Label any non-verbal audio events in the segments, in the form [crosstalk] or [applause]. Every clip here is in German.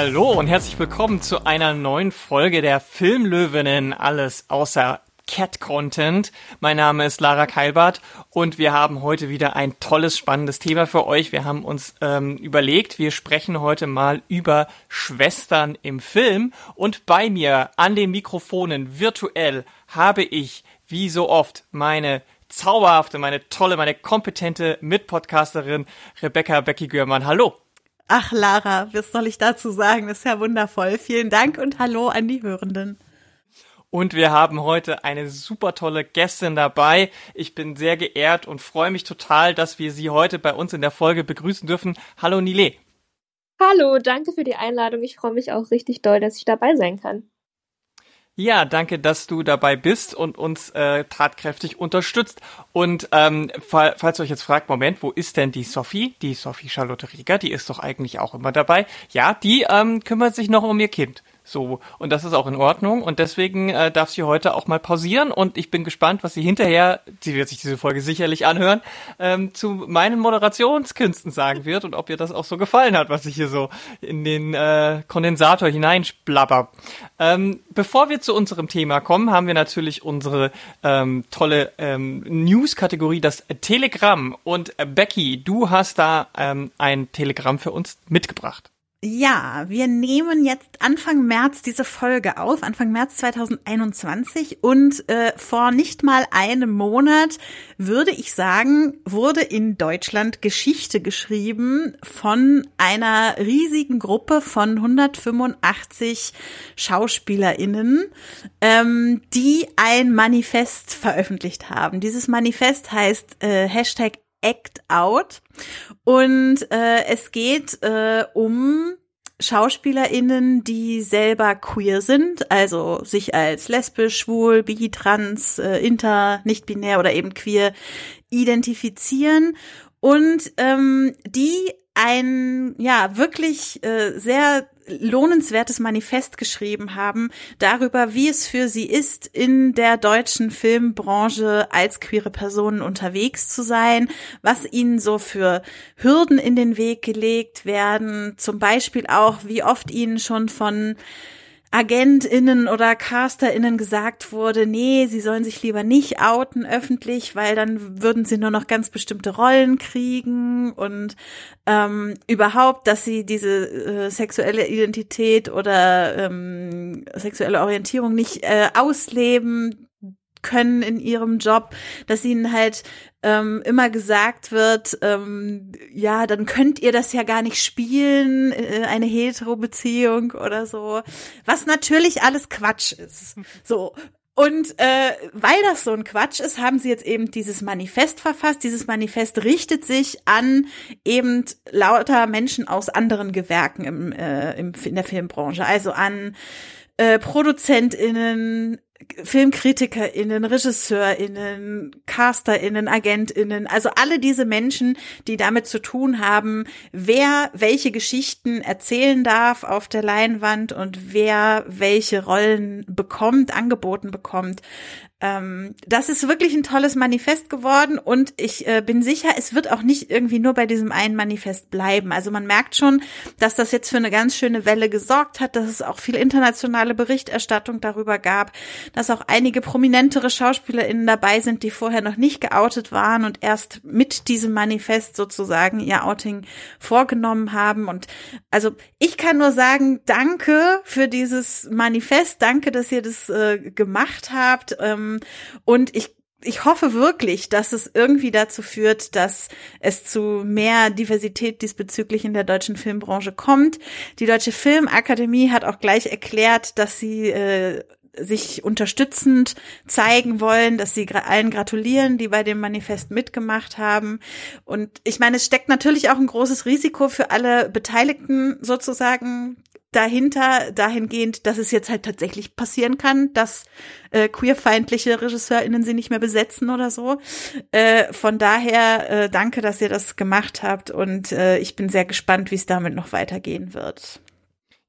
Hallo und herzlich willkommen zu einer neuen Folge der Filmlöwinnen. Alles außer Cat-Content. Mein Name ist Lara Keilbart und wir haben heute wieder ein tolles, spannendes Thema für euch. Wir haben uns ähm, überlegt, wir sprechen heute mal über Schwestern im Film und bei mir an den Mikrofonen virtuell habe ich, wie so oft, meine zauberhafte, meine tolle, meine kompetente Mitpodcasterin Rebecca Becky Görmann. Hallo. Ach, Lara, was soll ich dazu sagen? Das ist ja wundervoll. Vielen Dank und hallo an die Hörenden. Und wir haben heute eine super tolle Gästin dabei. Ich bin sehr geehrt und freue mich total, dass wir sie heute bei uns in der Folge begrüßen dürfen. Hallo Nile. Hallo, danke für die Einladung. Ich freue mich auch richtig doll, dass ich dabei sein kann. Ja, danke, dass du dabei bist und uns äh, tatkräftig unterstützt. Und ähm, fall, falls ihr euch jetzt fragt, Moment, wo ist denn die Sophie? Die Sophie Charlotte Rieger, die ist doch eigentlich auch immer dabei. Ja, die ähm, kümmert sich noch um ihr Kind. So, und das ist auch in Ordnung. Und deswegen äh, darf sie heute auch mal pausieren. Und ich bin gespannt, was sie hinterher, sie wird sich diese Folge sicherlich anhören, ähm, zu meinen Moderationskünsten sagen wird und ob ihr das auch so gefallen hat, was ich hier so in den äh, Kondensator hineinsplapper. Ähm, bevor wir zu unserem Thema kommen, haben wir natürlich unsere ähm, tolle ähm, News-Kategorie, das Telegramm. Und äh, Becky, du hast da ähm, ein Telegramm für uns mitgebracht. Ja, wir nehmen jetzt Anfang März diese Folge auf, Anfang März 2021 und äh, vor nicht mal einem Monat würde ich sagen, wurde in Deutschland Geschichte geschrieben von einer riesigen Gruppe von 185 Schauspielerinnen, ähm, die ein Manifest veröffentlicht haben. Dieses Manifest heißt äh, Hashtag Act Out. Und äh, es geht äh, um SchauspielerInnen, die selber queer sind, also sich als lesbisch, schwul, bi, trans, äh, inter, nicht-binär oder eben queer identifizieren und ähm, die ein ja wirklich äh, sehr lohnenswertes Manifest geschrieben haben darüber, wie es für sie ist, in der deutschen Filmbranche als queere Personen unterwegs zu sein, was ihnen so für Hürden in den Weg gelegt werden, zum Beispiel auch, wie oft ihnen schon von AgentInnen oder CasterInnen gesagt wurde, nee, sie sollen sich lieber nicht outen öffentlich, weil dann würden sie nur noch ganz bestimmte Rollen kriegen und ähm, überhaupt, dass sie diese äh, sexuelle Identität oder ähm, sexuelle Orientierung nicht äh, ausleben können in ihrem Job, dass ihnen halt ähm, immer gesagt wird, ähm, ja, dann könnt ihr das ja gar nicht spielen, äh, eine Hetero-Beziehung oder so, was natürlich alles Quatsch ist. So. Und äh, weil das so ein Quatsch ist, haben sie jetzt eben dieses Manifest verfasst. Dieses Manifest richtet sich an eben lauter Menschen aus anderen Gewerken im, äh, im, in der Filmbranche, also an äh, ProduzentInnen, FilmkritikerInnen, RegisseurInnen, CasterInnen, AgentInnen, also alle diese Menschen, die damit zu tun haben, wer welche Geschichten erzählen darf auf der Leinwand und wer welche Rollen bekommt, angeboten bekommt. Ähm, das ist wirklich ein tolles Manifest geworden und ich äh, bin sicher, es wird auch nicht irgendwie nur bei diesem einen Manifest bleiben. Also man merkt schon, dass das jetzt für eine ganz schöne Welle gesorgt hat, dass es auch viel internationale Berichterstattung darüber gab, dass auch einige prominentere SchauspielerInnen dabei sind, die vorher noch nicht geoutet waren und erst mit diesem Manifest sozusagen ihr Outing vorgenommen haben. Und also ich kann nur sagen, danke für dieses Manifest, danke, dass ihr das äh, gemacht habt. Ähm, und ich ich hoffe wirklich, dass es irgendwie dazu führt, dass es zu mehr Diversität diesbezüglich in der deutschen Filmbranche kommt. Die Deutsche Filmakademie hat auch gleich erklärt, dass sie äh, sich unterstützend zeigen wollen, dass sie allen gratulieren, die bei dem Manifest mitgemacht haben. Und ich meine, es steckt natürlich auch ein großes Risiko für alle Beteiligten sozusagen dahinter, dahingehend, dass es jetzt halt tatsächlich passieren kann, dass äh, queerfeindliche RegisseurInnen sie nicht mehr besetzen oder so. Äh, von daher äh, danke, dass ihr das gemacht habt und äh, ich bin sehr gespannt, wie es damit noch weitergehen wird.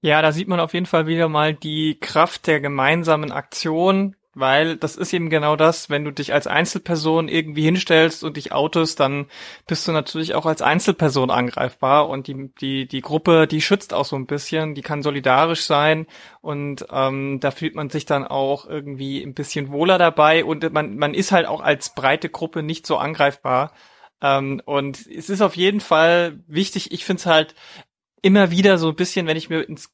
Ja, da sieht man auf jeden Fall wieder mal die Kraft der gemeinsamen Aktion, weil das ist eben genau das, wenn du dich als Einzelperson irgendwie hinstellst und dich outest, dann bist du natürlich auch als Einzelperson angreifbar und die, die, die Gruppe, die schützt auch so ein bisschen, die kann solidarisch sein und ähm, da fühlt man sich dann auch irgendwie ein bisschen wohler dabei und man, man ist halt auch als breite Gruppe nicht so angreifbar. Ähm, und es ist auf jeden Fall wichtig, ich finde es halt immer wieder so ein bisschen, wenn ich mir ins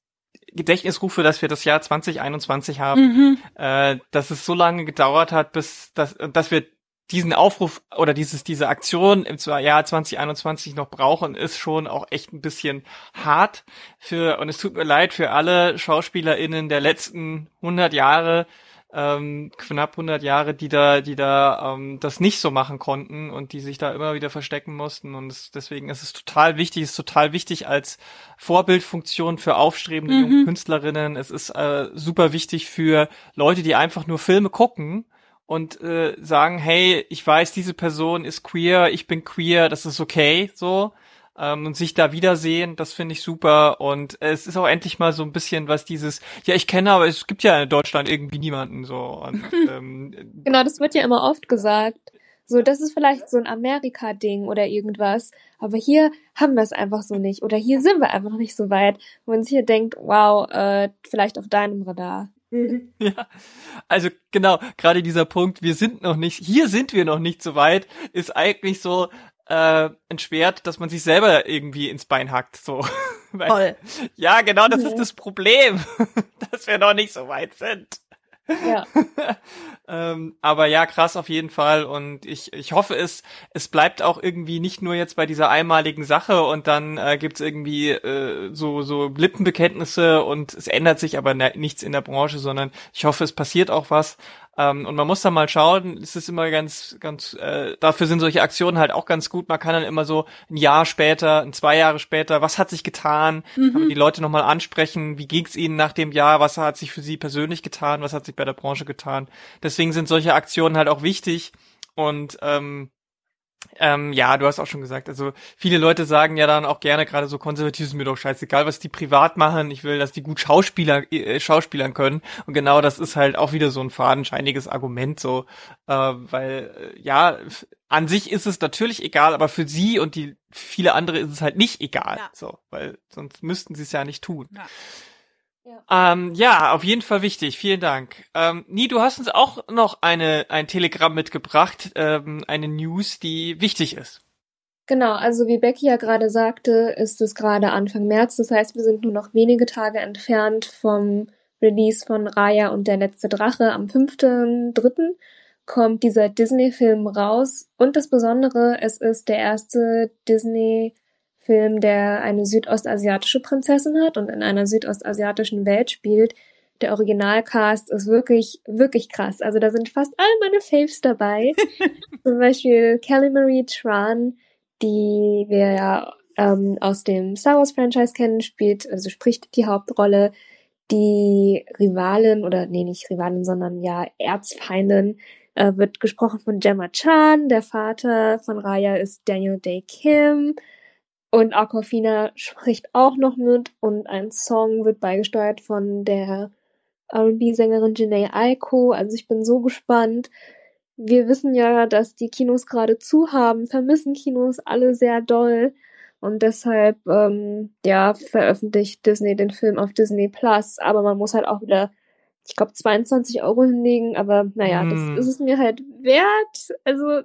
Gedächtnis rufe, dass wir das Jahr 2021 haben, mhm. äh, dass es so lange gedauert hat, bis dass, dass wir diesen Aufruf oder dieses diese Aktion im Jahr 2021 noch brauchen, ist schon auch echt ein bisschen hart für und es tut mir leid für alle Schauspielerinnen der letzten 100 Jahre, ähm, knapp 100 Jahre, die da, die da ähm, das nicht so machen konnten und die sich da immer wieder verstecken mussten. Und es, deswegen ist es total wichtig, es ist total wichtig als Vorbildfunktion für aufstrebende mhm. junge Künstlerinnen. Es ist äh, super wichtig für Leute, die einfach nur Filme gucken und äh, sagen, hey, ich weiß, diese Person ist queer, ich bin queer, das ist okay, so ähm, und sich da wiedersehen, das finde ich super. Und es ist auch endlich mal so ein bisschen was dieses, ja, ich kenne, aber es gibt ja in Deutschland irgendwie niemanden so. Und, [laughs] ähm, genau, das wird ja immer oft gesagt. So, das ist vielleicht so ein Amerika-Ding oder irgendwas. Aber hier haben wir es einfach so nicht. Oder hier sind wir einfach noch nicht so weit, wo man sich hier denkt, wow, äh, vielleicht auf deinem Radar. [laughs] Ja, also genau, gerade dieser Punkt, wir sind noch nicht, hier sind wir noch nicht so weit, ist eigentlich so, äh, ein Schwert, dass man sich selber irgendwie ins Bein hackt. So. [laughs] Weil, ja, genau, das ja. ist das Problem, [laughs] dass wir noch nicht so weit sind. Ja. [laughs] ähm, aber ja, krass auf jeden Fall. Und ich, ich hoffe, es, es bleibt auch irgendwie nicht nur jetzt bei dieser einmaligen Sache und dann äh, gibt's irgendwie äh, so, so Lippenbekenntnisse und es ändert sich aber ne, nichts in der Branche, sondern ich hoffe, es passiert auch was. Ähm, und man muss da mal schauen, es ist immer ganz, ganz, äh, dafür sind solche Aktionen halt auch ganz gut. Man kann dann immer so ein Jahr später, ein zwei Jahre später, was hat sich getan? Mhm. Kann man die Leute nochmal ansprechen, wie ging's ihnen nach dem Jahr, was hat sich für sie persönlich getan, was hat sich bei der Branche getan. Deswegen sind solche Aktionen halt auch wichtig. Und ähm, ähm, ja, du hast auch schon gesagt, also viele Leute sagen ja dann auch gerne, gerade so konservativ ist mir doch scheißegal, was die privat machen, ich will, dass die gut Schauspieler, äh, Schauspielern können und genau das ist halt auch wieder so ein fadenscheiniges Argument so, äh, weil äh, ja, an sich ist es natürlich egal, aber für sie und die viele andere ist es halt nicht egal, ja. so, weil sonst müssten sie es ja nicht tun. Ja. Ja. Ähm, ja, auf jeden Fall wichtig. Vielen Dank. Ähm, Nie, du hast uns auch noch eine ein Telegramm mitgebracht, ähm, eine News, die wichtig ist. Genau, also wie Becky ja gerade sagte, ist es gerade Anfang März. Das heißt, wir sind nur noch wenige Tage entfernt vom Release von Raya und der letzte Drache. Am 5.3. kommt dieser Disney-Film raus. Und das Besondere, es ist der erste Disney- Film, der eine südostasiatische Prinzessin hat und in einer südostasiatischen Welt spielt. Der Originalcast ist wirklich, wirklich krass. Also da sind fast all meine Faves dabei. [laughs] Zum Beispiel Kelly Marie Tran, die wir ja ähm, aus dem Star Wars Franchise kennen, spielt, also spricht die Hauptrolle. Die Rivalin, oder nee, nicht Rivalin, sondern ja Erzfeindin, äh, wird gesprochen von Gemma Chan. Der Vater von Raya ist Daniel Day Kim. Und Aquafina spricht auch noch mit und ein Song wird beigesteuert von der R&B-Sängerin Janae Aiko. Also ich bin so gespannt. Wir wissen ja, dass die Kinos gerade zu haben, vermissen Kinos alle sehr doll. Und deshalb, ähm, ja, veröffentlicht Disney den Film auf Disney Plus. Aber man muss halt auch wieder, ich glaube, 22 Euro hinlegen. Aber naja, mm. das hm. ist es mir halt wert. Also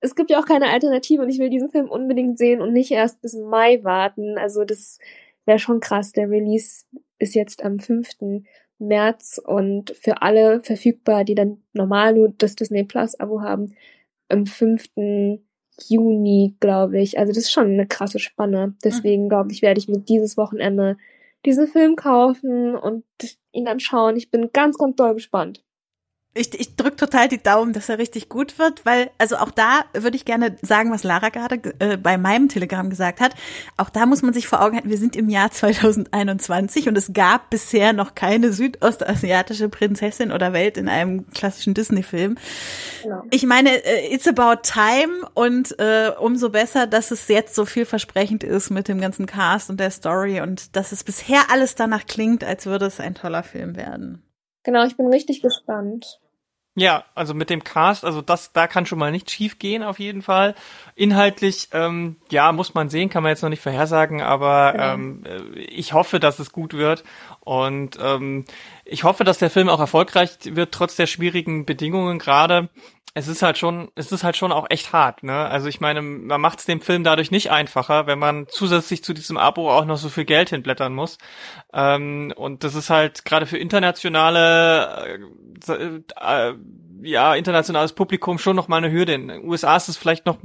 es gibt ja auch keine Alternative und ich will diesen Film unbedingt sehen und nicht erst bis Mai warten. Also das wäre schon krass. Der Release ist jetzt am 5. März und für alle verfügbar, die dann normal nur das Disney Plus Abo haben, am 5. Juni, glaube ich. Also das ist schon eine krasse Spanne. Deswegen glaube ich, werde ich mir dieses Wochenende diesen Film kaufen und ihn dann schauen. Ich bin ganz, ganz doll gespannt. Ich, ich drücke total die Daumen, dass er richtig gut wird, weil, also auch da würde ich gerne sagen, was Lara gerade äh, bei meinem Telegram gesagt hat. Auch da muss man sich vor Augen halten, wir sind im Jahr 2021 und es gab bisher noch keine südostasiatische Prinzessin oder Welt in einem klassischen Disney-Film. Genau. Ich meine, äh, it's about time und äh, umso besser, dass es jetzt so vielversprechend ist mit dem ganzen Cast und der Story und dass es bisher alles danach klingt, als würde es ein toller Film werden. Genau, ich bin richtig gespannt. Ja, also mit dem Cast, also das, da kann schon mal nicht schief gehen auf jeden Fall. Inhaltlich, ähm, ja, muss man sehen, kann man jetzt noch nicht vorhersagen, aber Genau. ähm, äh, ich hoffe, dass es gut wird und ähm, ich hoffe, dass der Film auch erfolgreich wird trotz der schwierigen Bedingungen gerade. Es ist halt schon, es ist halt schon auch echt hart, ne? Also ich meine, man macht es dem Film dadurch nicht einfacher, wenn man zusätzlich zu diesem Abo auch noch so viel Geld hinblättern muss. Ähm, und das ist halt gerade für internationale, äh, äh, ja, internationales Publikum schon noch mal eine Hürde. In den USA ist es vielleicht noch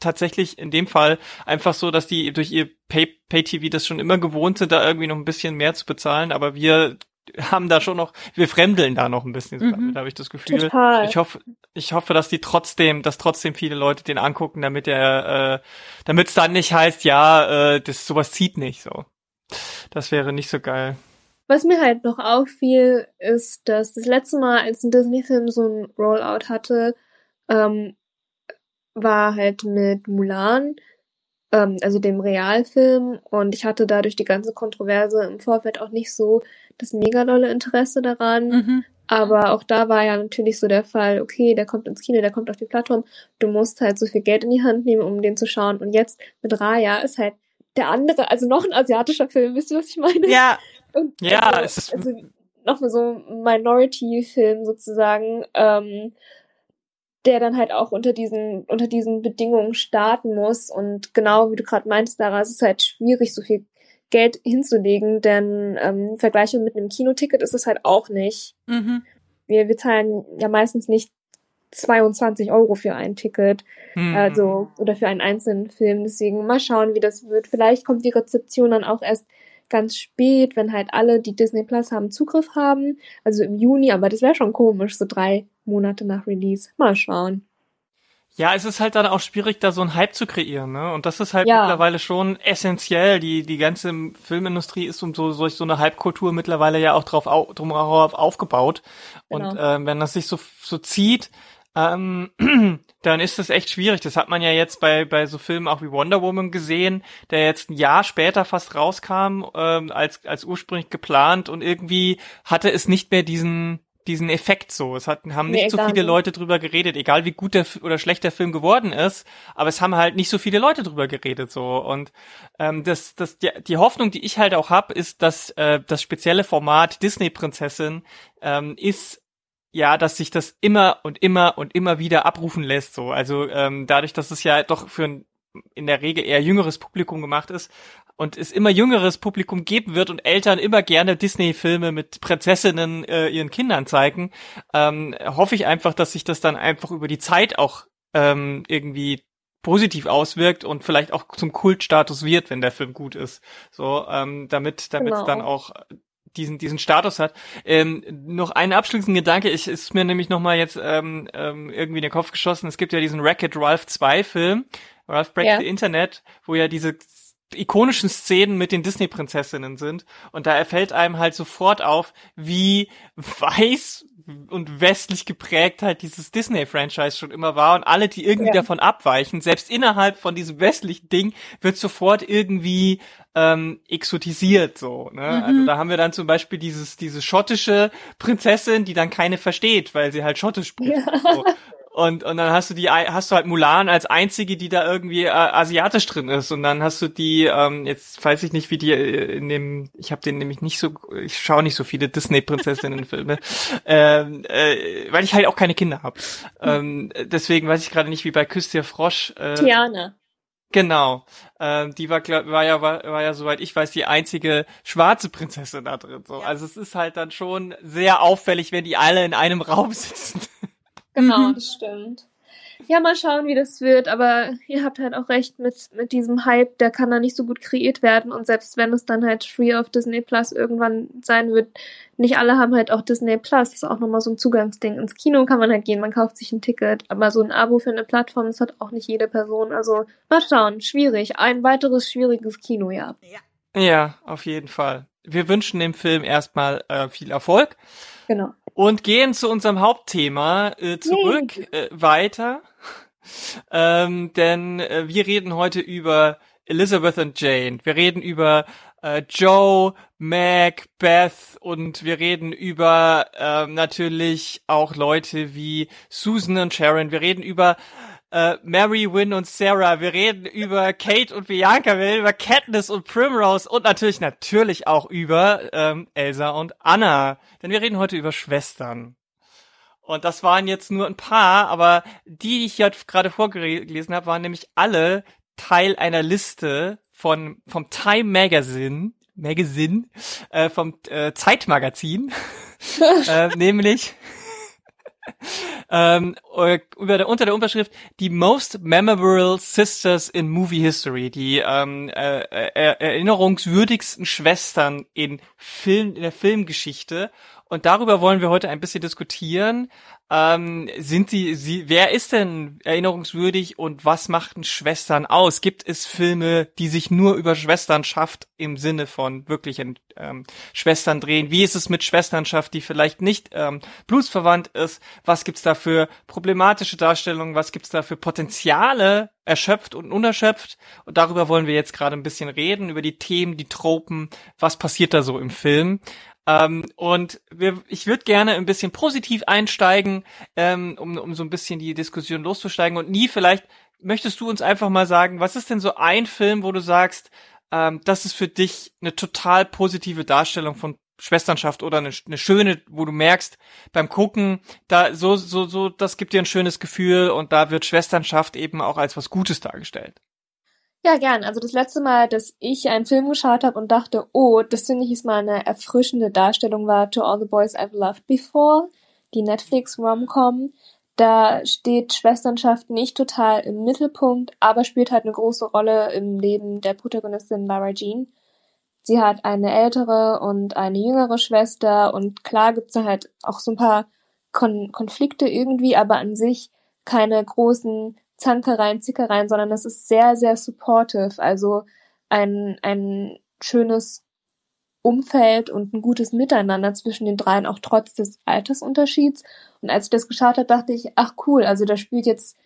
tatsächlich in dem Fall einfach so, dass die durch ihr Pay- Pay-TV das schon immer gewohnt sind, da irgendwie noch ein bisschen mehr zu bezahlen, aber wir haben da schon noch, wir fremdeln da noch ein bisschen, so Mhm. damit habe ich das Gefühl. Total. Ich hoffe, ich hoffe, dass die trotzdem, dass trotzdem viele Leute den angucken, damit er, äh, damit es dann nicht heißt, ja, äh, das sowas zieht nicht so. Das wäre nicht so geil. Was mir halt noch auffiel, ist, dass das letzte Mal, als ein Disney-Film so ein Rollout hatte, ähm, war halt mit Mulan, ähm, also dem Realfilm. Und ich hatte dadurch die ganze Kontroverse im Vorfeld auch nicht so das mega dolle Interesse daran. Mhm. Aber auch da war ja natürlich so der Fall, okay, der kommt ins Kino, der kommt auf die Plattform, du musst halt so viel Geld in die Hand nehmen, um den zu schauen. Und jetzt mit Raya ist halt der andere, also noch ein asiatischer Film, wisst ihr, was ich meine? Ja, Und Ja, also, es ist- also nochmal so ein Minority-Film sozusagen, ähm, der dann halt auch unter diesen, unter diesen Bedingungen starten muss. Und genau wie du gerade meinst, Dara, es ist halt schwierig, so viel Geld hinzulegen, denn ähm, im Vergleich mit einem Kinoticket ist es halt auch nicht. mhm. Wir, wir zahlen ja meistens nicht 22 Euro für ein Ticket. Hm. Also, oder für einen einzelnen Film. Deswegen mal schauen, wie das wird. Vielleicht kommt die Rezeption dann auch erst ganz spät, wenn halt alle, die Disney Plus haben, Zugriff haben. Also im Juni, aber das wäre schon komisch, so drei Monate nach Release. Mal schauen. Ja, es ist halt dann auch schwierig, da so einen Hype zu kreieren, ne? Und das ist halt Ja. mittlerweile schon essentiell. Die, die ganze Filmindustrie ist um so, durch so eine Hype-Kultur mittlerweile ja auch drauf au, drum auf aufgebaut. Und Genau. ähm, wenn das sich so, so zieht, ähm, [clears throat] dann ist das echt schwierig. Das hat man ja jetzt bei, bei so Filmen auch wie Wonder Woman gesehen, der jetzt ein Jahr später fast rauskam, ähm, als, als ursprünglich geplant und irgendwie hatte es nicht mehr diesen, diesen Effekt so. Es hat, haben Nee, nicht so gar viele nicht. Leute drüber geredet, egal wie gut der oder schlecht der Film geworden ist, aber es haben halt nicht so viele Leute drüber geredet so. Und ähm, das, das, die, die Hoffnung, die ich halt auch hab, ist, dass äh, das spezielle Format Disney-Prinzessin ähm, ist ja, dass sich das immer und immer und immer wieder abrufen lässt. So, also ähm, dadurch, dass es ja doch für ein in der Regel eher jüngeres Publikum gemacht ist und es immer jüngeres Publikum geben wird und Eltern immer gerne Disney-Filme mit Prinzessinnen äh, ihren Kindern zeigen, ähm, hoffe ich einfach, dass sich das dann einfach über die Zeit auch ähm, irgendwie positiv auswirkt und vielleicht auch zum Kultstatus wird, wenn der Film gut ist. So, ähm, damit damit es Genau. dann auch diesen diesen Status hat. Ähm, noch einen abschließenden Gedanke, ich ist mir nämlich noch mal jetzt ähm, ähm, irgendwie in den Kopf geschossen. Es gibt ja diesen Wreck-It Ralph 2 Film, Ralph Breaks Ja. the Internet, wo ja diese ikonischen Szenen mit den Disney-Prinzessinnen sind. Und da fällt einem halt sofort auf, wie weiß und westlich geprägt halt dieses Disney-Franchise schon immer war. Und alle, die irgendwie Ja. davon abweichen, selbst innerhalb von diesem westlichen Ding, wird sofort irgendwie ähm, exotisiert so. Ne? Also da haben wir dann zum Beispiel dieses diese schottische Prinzessin, die dann keine versteht, weil sie halt schottisch spricht. Ja. So. Und, und dann hast du die, hast du halt Mulan als einzige, die da irgendwie äh, asiatisch drin ist. Und dann hast du die, ähm, jetzt weiß ich nicht, wie die äh, in dem, ich habe den nämlich nicht so, ich schaue nicht so viele Disney-Prinzessinnen-Filme, [laughs] ähm, äh, weil ich halt auch keine Kinder habe. Ähm, deswegen weiß ich gerade nicht, wie bei Küss der Frosch. Äh, Tiana. Genau. Ähm, die war, glaub, war ja, war, war ja, soweit ich weiß, die einzige schwarze Prinzessin da drin. So. Also es ist halt dann schon sehr auffällig, wenn die alle in einem Raum sitzen. Genau, Mhm. das stimmt. Ja, mal schauen, wie das wird, aber ihr habt halt auch recht mit, mit diesem Hype, der kann da nicht so gut kreiert werden und selbst wenn es dann halt free auf Disney Plus irgendwann sein wird, nicht alle haben halt auch Disney Plus, das ist auch nochmal so ein Zugangsding. Ins Kino kann man halt gehen, man kauft sich ein Ticket, aber so ein Abo für eine Plattform, das hat auch nicht jede Person, also mal schauen, schwierig, ein weiteres schwieriges Kinojahr. Ja, auf jeden Fall. Wir wünschen dem Film erstmal äh, viel Erfolg Genau. Und gehen zu unserem Hauptthema äh, zurück äh, weiter. Ähm, denn äh, wir reden heute über Elizabeth und Jane. Wir reden über äh, Joe, Mac, Beth und wir reden über äh, natürlich auch Leute wie Susan und Sharon. Wir reden über äh, Mary, Wynn und Sarah. Wir reden über Kate und Bianca. Wir reden über Katniss und Primrose und natürlich, natürlich auch über ähm, Elsa und Anna. Denn wir reden heute über Schwestern. Und das waren jetzt nur ein paar, aber die, die ich jetzt gerade vorgelesen habe, waren nämlich alle Teil einer Liste von vom Time Magazine, Magazine, äh, vom äh, Zeitmagazin, [laughs] äh, nämlich ähm, äh, über der, unter der Unterschrift die Most Memorable Sisters in Movie History, die ähm, äh, äh, erinnerungswürdigsten Schwestern in Film in der Filmgeschichte. Und darüber wollen wir heute ein bisschen diskutieren. Ähm, sind sie, sie, wer ist denn erinnerungswürdig und was machten Schwestern aus? Gibt es Filme, die sich nur über Schwesternschaft im Sinne von wirklichen ähm, Schwestern drehen? Wie ist es mit Schwesternschaft, die vielleicht nicht ähm, blutsverwandt ist? Was gibt's da für problematische Darstellungen? Was gibt's da für Potenziale, erschöpft und unerschöpft? Und darüber wollen wir jetzt gerade ein bisschen reden, über die Themen, die Tropen. Was passiert da so im Film? Ähm, und wir, ich würde gerne ein bisschen positiv einsteigen, ähm, um, um so ein bisschen die Diskussion loszusteigen. Und nie, vielleicht möchtest du uns einfach mal sagen, was ist denn so ein Film, wo du sagst, ähm, das ist für dich eine total positive Darstellung von Schwesternschaft oder eine, eine schöne, wo du merkst, beim Gucken, da so, so, so, das gibt dir ein schönes Gefühl und da wird Schwesternschaft eben auch als was Gutes dargestellt. Ja, gern. Also das letzte Mal, dass ich einen Film geschaut habe und dachte, oh, das finde ich ist mal eine erfrischende Darstellung war To All the Boys I've Loved Before, die Netflix Romcom. Da steht Schwesternschaft nicht total im Mittelpunkt, aber spielt halt eine große Rolle im Leben der Protagonistin Lara Jean. Sie hat eine ältere und eine jüngere Schwester und klar gibt's da halt auch so ein paar Kon Konflikte irgendwie, aber an sich keine großen Zankereien, Zickereien, sondern es ist sehr, sehr supportive. Also ein, ein schönes Umfeld und ein gutes Miteinander zwischen den dreien, auch trotz des Altersunterschieds. Und als ich das geschaut habe, dachte ich, ach cool, also da spielt jetzt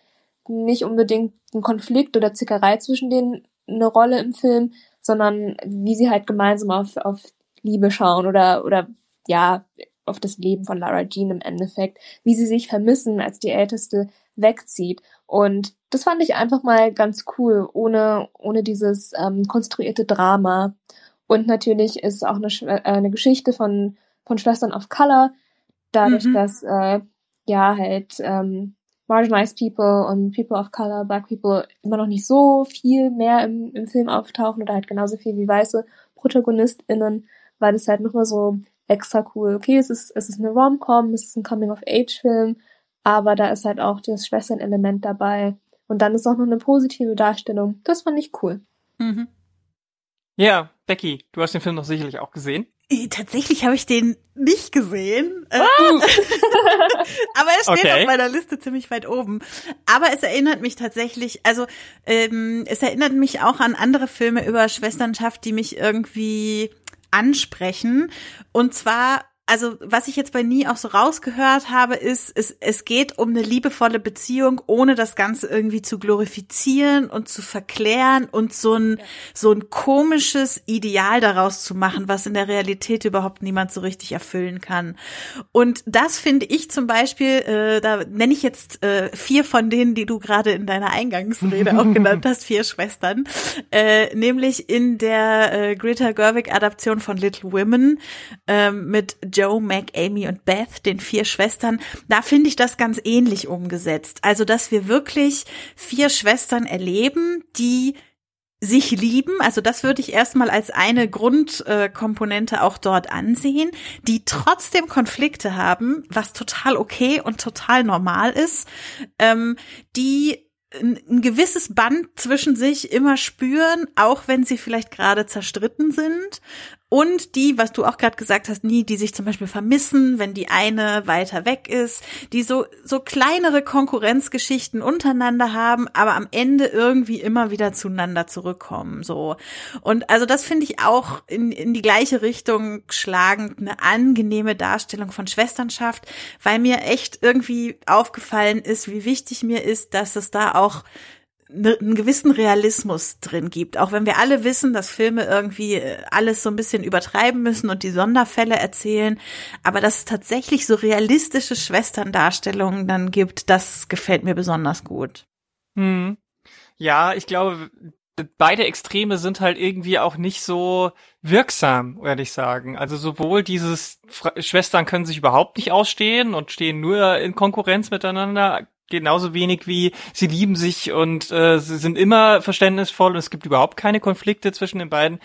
nicht unbedingt ein Konflikt oder Zickerei zwischen denen eine Rolle im Film, sondern wie sie halt gemeinsam auf, auf Liebe schauen oder, oder ja, auf das Leben von Lara Jean im Endeffekt, wie sie sich vermissen, als die Älteste wegzieht. Und das fand ich einfach mal ganz cool, ohne, ohne dieses ähm, konstruierte Drama. Und natürlich ist auch eine, äh, eine Geschichte von, von Schwestern of Color, dadurch, mhm. dass äh, ja halt ähm, marginalized people und people of color, black people immer noch nicht so viel mehr im, im Film auftauchen oder halt genauso viel wie weiße ProtagonistInnen, war das halt nochmal so extra cool. Okay, es ist, es ist eine Rom-Com, es ist ein Coming-of-Age-Film, aber da ist halt auch das Schwesternelement dabei. Und dann ist auch noch eine positive Darstellung. Das fand ich cool. Mhm. Ja, Becky, du hast den Film doch sicherlich auch gesehen. Äh, tatsächlich habe ich den nicht gesehen. Äh, ah! [laughs] [laughs] aber er steht okay. auf meiner Liste ziemlich weit oben. Aber es erinnert mich tatsächlich, also ähm, es erinnert mich auch an andere Filme über Schwesternschaft, die mich irgendwie ansprechen. Und zwar also was ich jetzt bei Nie auch so rausgehört habe, ist, es, es geht um eine liebevolle Beziehung, ohne das Ganze irgendwie zu glorifizieren und zu verklären und so ein, so ein komisches Ideal daraus zu machen, was in der Realität überhaupt niemand so richtig erfüllen kann. Und das finde ich zum Beispiel, äh, da nenne ich jetzt äh, vier von denen, die du gerade in deiner Eingangsrede auch genannt hast, vier Schwestern, äh, nämlich in der äh, Greta Gerwig-Adaption von Little Women äh, mit Joe, Mac, Amy und Beth, den vier Schwestern, da finde ich das ganz ähnlich umgesetzt. Also, dass wir wirklich vier Schwestern erleben, die sich lieben, also das würde ich erstmal als eine Grundkomponente auch dort ansehen, die trotzdem Konflikte haben, was total okay und total normal ist, ähm, die ein gewisses Band zwischen sich immer spüren, auch wenn sie vielleicht gerade zerstritten sind und die, was du auch gerade gesagt hast, nie, die sich zum Beispiel vermissen, wenn die eine weiter weg ist, die so, so kleinere Konkurrenzgeschichten untereinander haben, aber am Ende irgendwie immer wieder zueinander zurückkommen, so. Und also das finde ich auch in, in die gleiche Richtung schlagend eine angenehme Darstellung von Schwesternschaft, weil mir echt irgendwie aufgefallen ist, wie wichtig mir ist, dass es da auch einen gewissen Realismus drin gibt. Auch wenn wir alle wissen, dass Filme irgendwie äh, alles so ein bisschen übertreiben müssen und die Sonderfälle erzählen, aber dass es tatsächlich so realistische Schwesterndarstellungen dann gibt, das gefällt mir besonders gut. Hm. Ja, ich glaube, beide Extreme sind halt irgendwie auch nicht so wirksam, würde ich sagen. Also sowohl dieses Schwestern können sich überhaupt nicht ausstehen und stehen nur in Konkurrenz miteinander, genauso wenig wie sie lieben sich und äh, sie sind immer verständnisvoll und es gibt überhaupt keine Konflikte zwischen den beiden.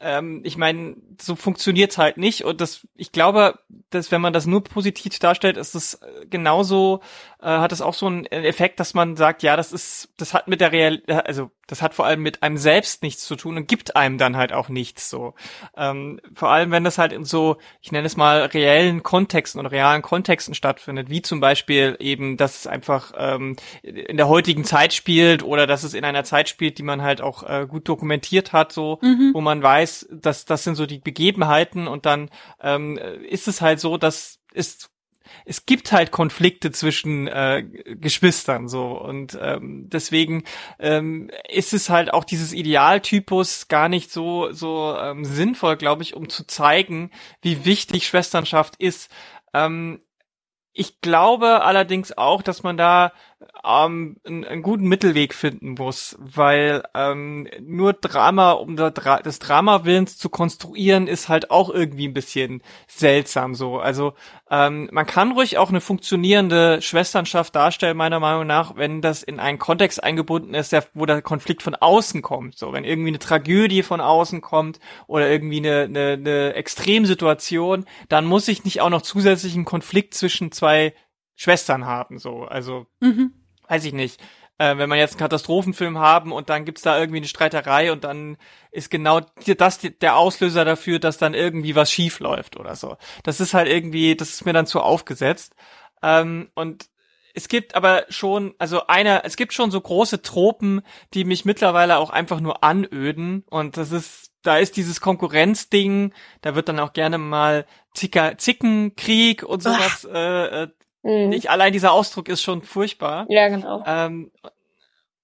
Ähm, ich meine, so funktioniert's halt nicht und das, ich glaube, dass wenn man das nur positiv darstellt, ist es äh, genauso, äh, hat es auch so einen Effekt, dass man sagt, ja, das ist, das hat mit der Real, also das hat vor allem mit einem selbst nichts zu tun und gibt einem dann halt auch nichts so. Ähm, vor allem, wenn das halt in so, ich nenne es mal, reellen Kontexten und realen Kontexten stattfindet, wie zum Beispiel eben, dass es einfach ähm, in der heutigen Zeit spielt oder dass es in einer Zeit spielt, die man halt auch äh, gut dokumentiert hat, so, mhm. wo man weiß, dass das sind so die Begebenheiten und dann ähm, ist es halt so, dass es es gibt halt Konflikte zwischen äh, Geschwistern so und ähm, deswegen ähm, ist es halt auch dieses Idealtypus gar nicht so so ähm, sinnvoll, glaube ich, um zu zeigen, wie wichtig Schwesternschaft ist. Ähm, ich glaube allerdings auch, dass man da ähm, einen, einen guten Mittelweg finden muss, weil ähm, nur Drama, um das Drama willens zu konstruieren, ist halt auch irgendwie ein bisschen seltsam so. Also ähm, man kann ruhig auch eine funktionierende Schwesternschaft darstellen, meiner Meinung nach, wenn das in einen Kontext eingebunden ist, der, wo der Konflikt von außen kommt. So, wenn irgendwie eine Tragödie von außen kommt oder irgendwie eine, eine, eine Extremsituation, dann muss ich nicht auch noch zusätzlichen Konflikt zwischen zwei Schwestern haben, so. Also, mhm. weiß ich nicht. Äh, wenn man jetzt einen Katastrophenfilm haben und dann gibt's da irgendwie eine Streiterei und dann ist genau das der Auslöser dafür, dass dann irgendwie was schief läuft oder so. Das ist halt irgendwie, das ist mir dann zu aufgesetzt. Ähm, und es gibt aber schon, also einer, es gibt schon so große Tropen, die mich mittlerweile auch einfach nur anöden und das ist, da ist dieses Konkurrenzding, da wird dann auch gerne mal Zicker, Zickenkrieg und sowas äh, äh, Mhm. Nicht allein dieser Ausdruck ist schon furchtbar. Ja, genau. Ähm,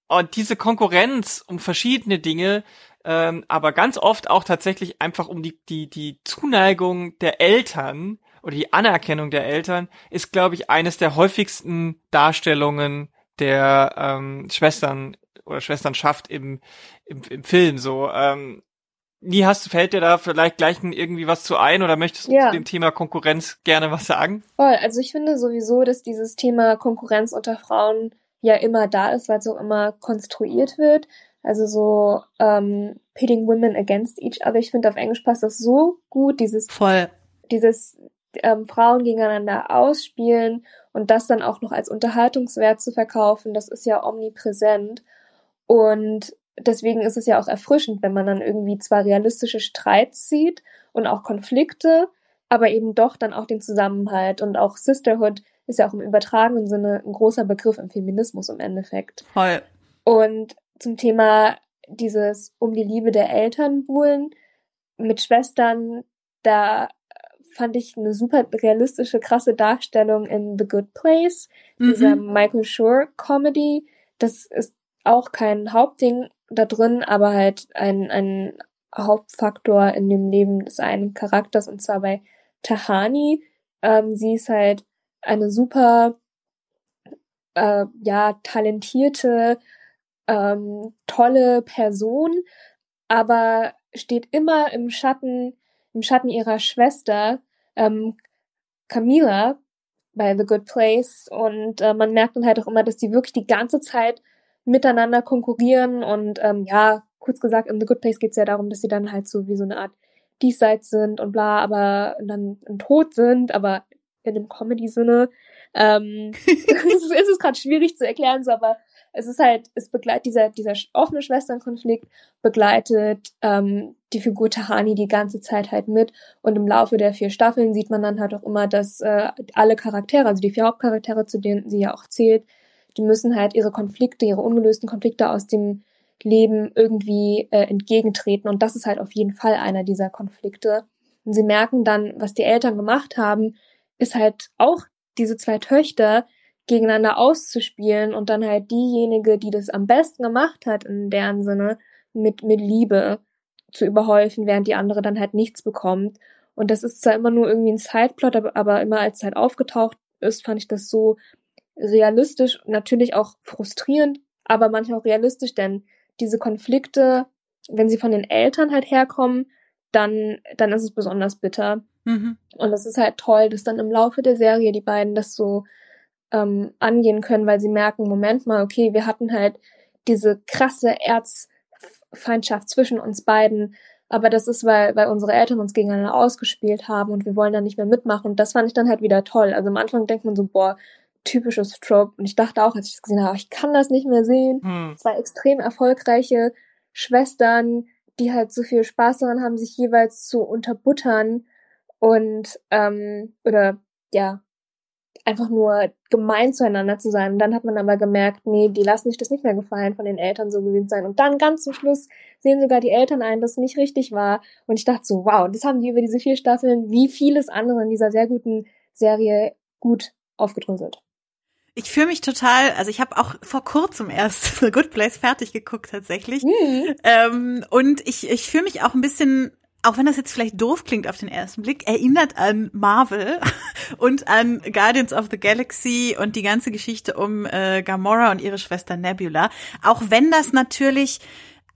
und diese Konkurrenz um verschiedene Dinge, ähm, aber ganz oft auch tatsächlich einfach um die, die, die Zuneigung der Eltern oder die Anerkennung der Eltern, ist, glaube ich, eines der häufigsten Darstellungen der ähm, Schwestern oder Schwesternschaft im, im, im Film. So, ähm, Wie hast, fällt dir da vielleicht gleich irgendwie was zu ein oder möchtest du ja. zu dem Thema Konkurrenz gerne was sagen? Voll, also ich finde sowieso, dass dieses Thema Konkurrenz unter Frauen ja immer da ist, weil es auch immer konstruiert wird. Also so ähm, pitting women against each other. Ich finde auf Englisch passt das so gut, dieses voll dieses ähm, Frauen gegeneinander ausspielen und das dann auch noch als Unterhaltungswert zu verkaufen, das ist ja omnipräsent. Und deswegen ist es ja auch erfrischend, wenn man dann irgendwie zwar realistische Streits sieht und auch Konflikte, aber eben doch dann auch den Zusammenhalt und auch Sisterhood ist ja auch im übertragenen Sinne ein großer Begriff im Feminismus im Endeffekt. Voll. Und zum Thema dieses um die Liebe der Eltern buhlen mit Schwestern, da fand ich eine super realistische, krasse Darstellung in The Good Place, mhm. dieser Michael Shore Comedy. Das ist auch kein Hauptding da drin, aber halt ein, ein Hauptfaktor in dem Leben des einen Charakters und zwar bei Tahani. Ähm, sie ist halt eine super, äh, ja, talentierte, ähm, tolle Person, aber steht immer im Schatten, im Schatten ihrer Schwester, ähm, Camila, bei The Good Place und äh, man merkt dann halt auch immer, dass die wirklich die ganze Zeit miteinander konkurrieren und ähm, ja, kurz gesagt, in The Good Place geht es ja darum, dass sie dann halt so wie so eine Art Diesseits sind und bla, aber dann ein Tod sind, aber in dem Comedy-Sinne. Ähm, [laughs] [laughs] es ist, ist gerade schwierig zu erklären, so, aber es ist halt, es begleitet dieser, dieser offene Schwesternkonflikt begleitet ähm, die Figur Tahani die ganze Zeit halt mit und im Laufe der vier Staffeln sieht man dann halt auch immer, dass äh, alle Charaktere, also die vier Hauptcharaktere, zu denen sie ja auch zählt, die müssen halt ihre Konflikte, ihre ungelösten Konflikte aus dem Leben irgendwie äh, entgegentreten. Und das ist halt auf jeden Fall einer dieser Konflikte. Und sie merken dann, was die Eltern gemacht haben, ist halt auch diese zwei Töchter, gegeneinander auszuspielen und dann halt diejenige, die das am besten gemacht hat, in deren Sinne, mit, mit Liebe zu überhäufen, während die andere dann halt nichts bekommt. Und das ist zwar immer nur irgendwie ein Sideplot, aber, aber immer als halt aufgetaucht ist, fand ich das so realistisch, natürlich auch frustrierend, aber manchmal auch realistisch, denn diese Konflikte, wenn sie von den Eltern halt herkommen, dann, dann ist es besonders bitter. Mhm. Und das ist halt toll, dass dann im Laufe der Serie die beiden das so ähm, angehen können, weil sie merken, Moment mal, okay, wir hatten halt diese krasse Erzfeindschaft zwischen uns beiden, aber das ist, weil, weil unsere Eltern uns gegeneinander ausgespielt haben und wir wollen da nicht mehr mitmachen. Und das fand ich dann halt wieder toll. Also am Anfang denkt man so, boah, typisches Trope. Und ich dachte auch, als ich es gesehen habe, ich kann das nicht mehr sehen. Hm. Zwei extrem erfolgreiche Schwestern, die halt so viel Spaß daran haben, sich jeweils zu unterbuttern und ähm, oder ja, einfach nur gemein zueinander zu sein. Und dann hat man aber gemerkt, nee, die lassen sich das nicht mehr gefallen, von den Eltern so gewinnt sein. Und dann ganz zum Schluss sehen sogar die Eltern ein, dass es nicht richtig war. Und ich dachte so, wow, das haben die über diese vier Staffeln wie vieles andere in dieser sehr guten Serie gut aufgedröselt. Ich fühle mich total, also ich habe auch vor kurzem erst [laughs] The Good Place fertig geguckt tatsächlich. Mhm. Ähm, und ich, ich fühle mich auch ein bisschen auch wenn das jetzt vielleicht doof klingt auf den ersten Blick, erinnert an Marvel [laughs] und an Guardians of the Galaxy und die ganze Geschichte um äh, Gamora und ihre Schwester Nebula. Auch wenn das natürlich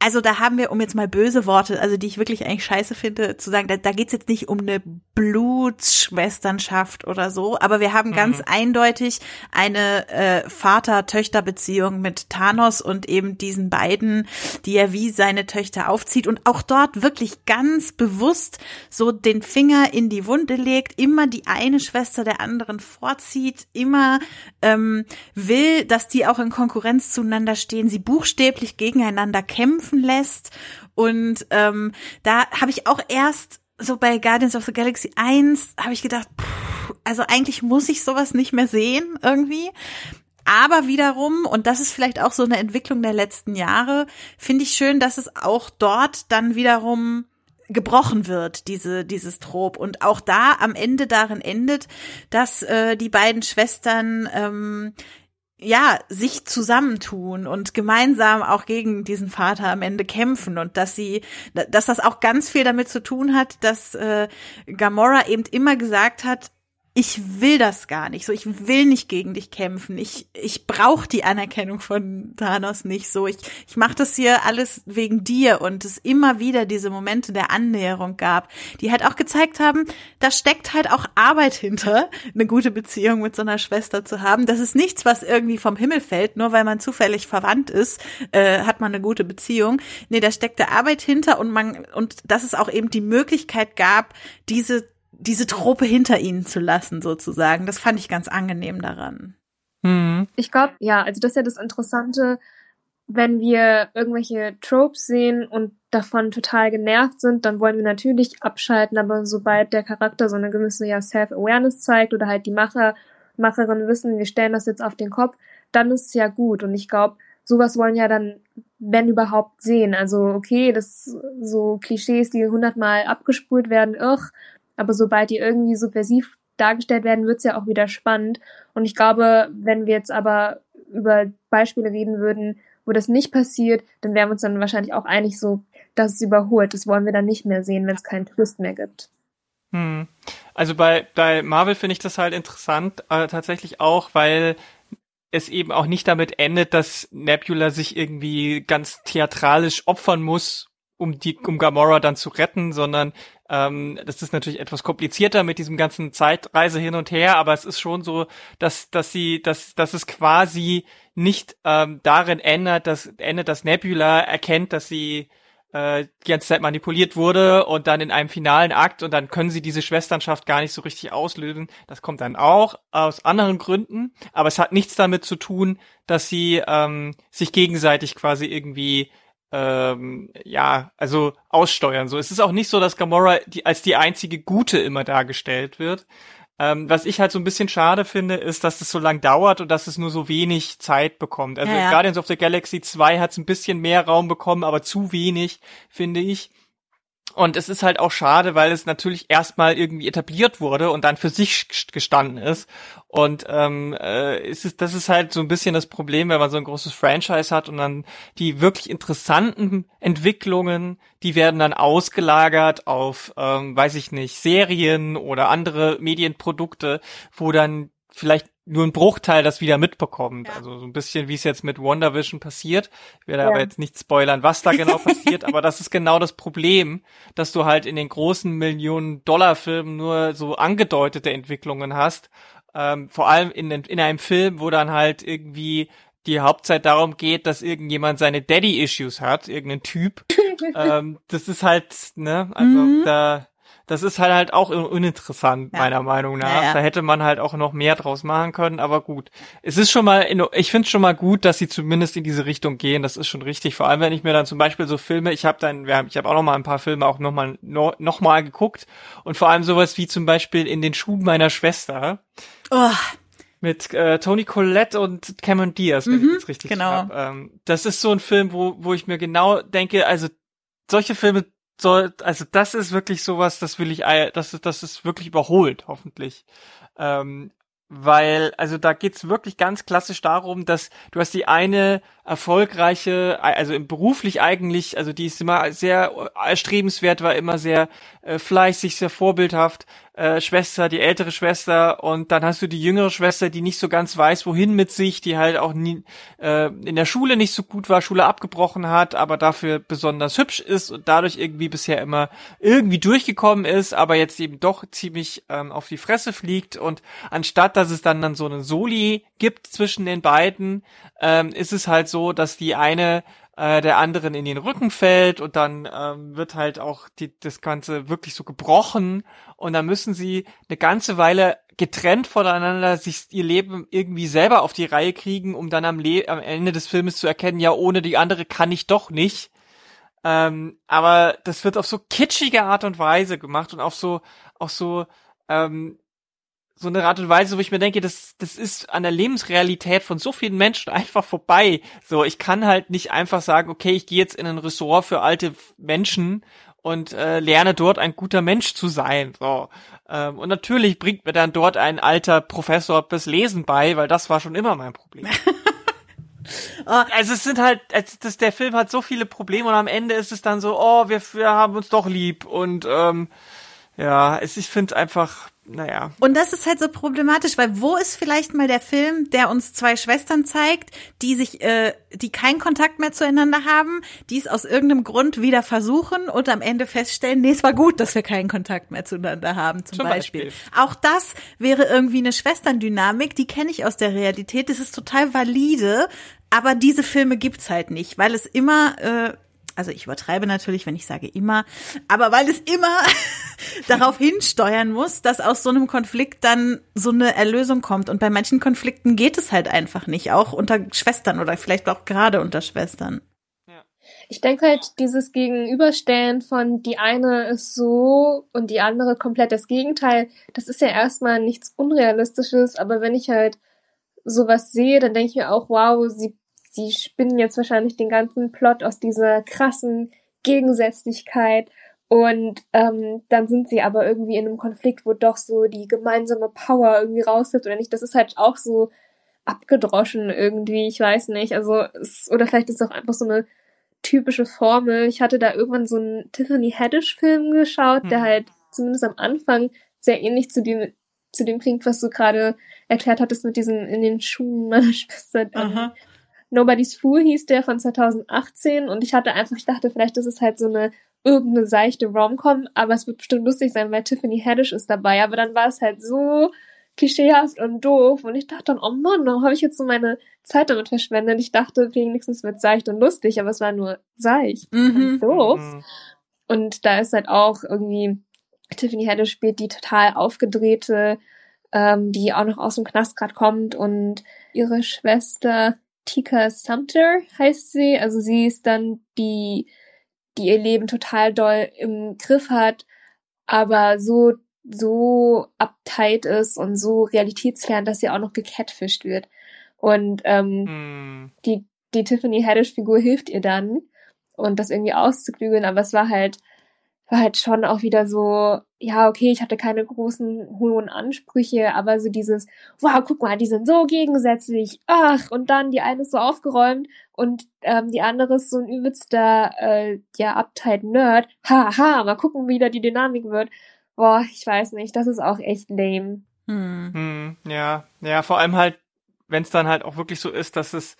also da haben wir, um jetzt mal böse Worte, also die ich wirklich eigentlich scheiße finde, zu sagen, da, da geht's jetzt nicht um eine Blutsschwesternschaft oder so, aber wir haben mhm. ganz eindeutig eine äh, Vater-Töchter-Beziehung mit Thanos und eben diesen beiden, die er wie seine Töchter aufzieht und auch dort wirklich ganz bewusst so den Finger in die Wunde legt, immer die eine Schwester der anderen vorzieht, immer ähm, will, dass die auch in Konkurrenz zueinander stehen, sie buchstäblich gegeneinander kämpfen laufen lässt. Und ähm, da habe ich auch erst so bei Guardians of the Galaxy 1 habe ich gedacht, pff, also eigentlich muss ich sowas nicht mehr sehen irgendwie. Aber wiederum, und das ist vielleicht auch so eine Entwicklung der letzten Jahre, finde ich schön, dass es auch dort dann wiederum gebrochen wird, diese, dieses Trop. Und auch da am Ende darin endet, dass äh, die beiden Schwestern ähm, ja, sich zusammentun und gemeinsam auch gegen diesen Vater am Ende kämpfen und dass sie, dass das auch ganz viel damit zu tun hat, dass äh, Gamora eben immer gesagt hat, ich will das gar nicht. So, ich will nicht gegen dich kämpfen. Ich, ich brauche die Anerkennung von Thanos nicht. So, ich, ich mache das hier alles wegen dir und es immer wieder diese Momente der Annäherung gab, die halt auch gezeigt haben, da steckt halt auch Arbeit hinter, eine gute Beziehung mit so einer Schwester zu haben. Das ist nichts, was irgendwie vom Himmel fällt, nur weil man zufällig verwandt ist, äh, hat man eine gute Beziehung. Nee, da steckt der Arbeit hinter und man, und dass es auch eben die Möglichkeit gab, diese diese Truppe hinter ihnen zu lassen, sozusagen. Das fand ich ganz angenehm daran. Mhm. Ich glaube, ja, also das ist ja das Interessante, wenn wir irgendwelche Tropes sehen und davon total genervt sind, dann wollen wir natürlich abschalten, aber sobald der Charakter so eine gewisse ja, Self-Awareness zeigt oder halt die Macher, Macherinnen wissen, wir stellen das jetzt auf den Kopf, dann ist es ja gut. Und ich glaube, sowas wollen ja dann, wenn überhaupt, sehen. Also, okay, das so Klischees, die hundertmal abgespult werden, ugh, aber sobald die irgendwie subversiv dargestellt werden, wird's ja auch wieder spannend. Und ich glaube, wenn wir jetzt aber über Beispiele reden würden, wo das nicht passiert, dann wären wir uns dann wahrscheinlich auch einig so, dass es überholt. Das wollen wir dann nicht mehr sehen, wenn es keinen Twist mehr gibt. Hm. Also bei, bei Marvel finde ich das halt interessant, äh, tatsächlich auch, weil es eben auch nicht damit endet, dass Nebula sich irgendwie ganz theatralisch opfern muss, um die, um Gamora dann zu retten, sondern ähm, das ist natürlich etwas komplizierter mit diesem ganzen Zeitreise hin und her, aber es ist schon so, dass, dass sie, dass, dass es quasi nicht ähm, darin ändert, dass endet, dass Nebula erkennt, dass sie äh, die ganze Zeit manipuliert wurde und dann in einem finalen Akt und dann können sie diese Schwesternschaft gar nicht so richtig auslösen. Das kommt dann auch aus anderen Gründen, aber es hat nichts damit zu tun, dass sie ähm, sich gegenseitig quasi irgendwie ähm, ja, also aussteuern. So, es ist auch nicht so, dass Gamora die, als die einzige Gute immer dargestellt wird. Ähm, was ich halt so ein bisschen schade finde, ist, dass es so lang dauert und dass es nur so wenig Zeit bekommt. Also ja, ja. Guardians of the Galaxy 2 hat es ein bisschen mehr Raum bekommen, aber zu wenig, finde ich. Und es ist halt auch schade, weil es natürlich erstmal irgendwie etabliert wurde und dann für sich gestanden ist. Und ähm, äh, ist es, das ist halt so ein bisschen das Problem, wenn man so ein großes Franchise hat und dann die wirklich interessanten Entwicklungen, die werden dann ausgelagert auf, ähm, weiß ich nicht, Serien oder andere Medienprodukte, wo dann vielleicht nur ein Bruchteil das wieder mitbekommt. Ja. Also so ein bisschen, wie es jetzt mit WandaVision passiert. Ich werde ja. aber jetzt nicht spoilern, was da genau [laughs] passiert, aber das ist genau das Problem, dass du halt in den großen Millionen-Dollar-Filmen nur so angedeutete Entwicklungen hast. Ähm, vor allem in, in einem Film, wo dann halt irgendwie die Hauptzeit darum geht, dass irgendjemand seine Daddy-Issues hat, irgendein Typ. [laughs] ähm, das ist halt, ne, also mhm. da das ist halt halt auch uninteressant, ja. meiner Meinung nach. Ja. Da hätte man halt auch noch mehr draus machen können, aber gut. Es ist schon mal, in, ich finde schon mal gut, dass sie zumindest in diese Richtung gehen. Das ist schon richtig. Vor allem, wenn ich mir dann zum Beispiel so Filme, ich habe dann, wir haben, ich habe auch noch mal ein paar Filme auch noch mal no, noch mal geguckt und vor allem sowas wie zum Beispiel in den Schuhen meiner Schwester. Oh mit äh, Tony Collette und Cameron Diaz, wenn mhm, ich jetzt richtig genau. Hab. Ähm, das ist so ein Film, wo, wo ich mir genau denke, also solche Filme soll, also das ist wirklich sowas, das will ich, das ist, das ist wirklich überholt, hoffentlich. Ähm, weil, also da geht's wirklich ganz klassisch darum, dass du hast die eine erfolgreiche, also beruflich eigentlich, also die ist immer sehr erstrebenswert, war immer sehr äh, fleißig, sehr vorbildhaft, äh, Schwester, die ältere Schwester und dann hast du die jüngere Schwester, die nicht so ganz weiß, wohin mit sich, die halt auch nie äh, in der Schule nicht so gut war, Schule abgebrochen hat, aber dafür besonders hübsch ist und dadurch irgendwie bisher immer irgendwie durchgekommen ist, aber jetzt eben doch ziemlich ähm, auf die Fresse fliegt und anstatt dass es dann dann so einen Soli gibt zwischen den beiden, ähm, ist es halt so, dass die eine äh, der anderen in den Rücken fällt und dann ähm, wird halt auch die, das Ganze wirklich so gebrochen und dann müssen sie eine ganze Weile getrennt voneinander sich ihr Leben irgendwie selber auf die Reihe kriegen, um dann am, Le am Ende des Filmes zu erkennen, ja, ohne die andere kann ich doch nicht. Ähm, aber das wird auf so kitschige Art und Weise gemacht und auf so, auf so, ähm, so eine Art und Weise, wo ich mir denke, das, das ist an der Lebensrealität von so vielen Menschen [laughs] einfach vorbei. So, ich kann halt nicht einfach sagen, okay, ich gehe jetzt in ein Ressort für alte Menschen und äh, lerne dort ein guter Mensch zu sein. So. Ähm, und natürlich bringt mir dann dort ein alter Professor das Lesen bei, weil das war schon immer mein Problem. Oh. [laughs] Also es sind halt, also das, der Film hat so viele Probleme und am Ende ist es dann so, oh, wir, wir haben uns doch lieb und ähm, ja, es, ich finde einfach, naja. Und das ist halt so problematisch, weil wo ist vielleicht mal der Film, der uns zwei Schwestern zeigt, die sich, äh, die keinen Kontakt mehr zueinander haben, die es aus irgendeinem Grund wieder versuchen und am Ende feststellen, nee, es war gut, dass wir keinen Kontakt mehr zueinander haben, zum, zum Beispiel. Beispiel. Auch das wäre irgendwie eine Schwesterndynamik, die kenne ich aus der Realität, das ist total valide, aber diese Filme gibt's halt nicht, weil es immer äh, also ich übertreibe natürlich, wenn ich sage immer, aber weil es immer [laughs] darauf hinsteuern muss, dass aus so einem Konflikt dann so eine Erlösung kommt. Und bei manchen Konflikten geht es halt einfach nicht, auch unter Schwestern oder vielleicht auch gerade unter Schwestern. Ich denke halt, dieses Gegenüberstellen von die eine ist so und die andere komplett das Gegenteil, das ist ja erstmal nichts Unrealistisches, aber wenn ich halt sowas sehe, dann denke ich mir auch, wow, sie sie spinnen jetzt wahrscheinlich den ganzen Plot aus dieser krassen Gegensätzlichkeit und ähm, dann sind sie aber irgendwie in einem Konflikt, wo doch so die gemeinsame Power irgendwie rausfällt oder nicht. Das ist halt auch so abgedroschen irgendwie, ich weiß nicht. Also es, oder vielleicht ist es auch einfach so eine typische Formel. Ich hatte da irgendwann so einen Tiffany Haddish Film geschaut, der hm. halt zumindest am Anfang sehr ähnlich zu dem zu dem klingt, was du gerade erklärt hattest mit diesen in den Schuhen meiner [laughs] Schwester. Ähm, Nobody's Fool hieß der von 2018 und ich hatte einfach, ich dachte, vielleicht ist es halt so eine irgendeine seichte Romcom, aber es wird bestimmt lustig sein, weil Tiffany Haddish ist dabei, aber dann war es halt so klischeehaft und doof und ich dachte dann, oh Mann, warum habe ich jetzt so meine Zeit damit verschwendet? Ich dachte, wenigstens wird seicht und lustig, aber es war nur seicht mhm. und doof. Mhm. Und da ist halt auch irgendwie, Tiffany Haddish spielt die total aufgedrehte, ähm, die auch noch aus dem Knast gerade kommt und ihre Schwester Tika Sumter heißt sie. Also sie ist dann die, die ihr Leben total doll im Griff hat, aber so, so uptight ist und so realitätsfern, dass sie auch noch gecatfischt wird. Und ähm, mm. die, die Tiffany Haddish-Figur hilft ihr dann und das irgendwie auszuklügeln, aber es war halt war halt schon auch wieder so, ja, okay, ich hatte keine großen, hohen Ansprüche, aber so dieses, wow, guck mal, die sind so gegensätzlich, ach, und dann die eine ist so aufgeräumt und ähm, die andere ist so ein übelster, äh, ja, Uptight Nerd, haha, mal gucken, wie da die Dynamik wird. Boah, ich weiß nicht, das ist auch echt lame. Hm. Hm, ja, ja, vor allem halt, wenn es dann halt auch wirklich so ist, dass es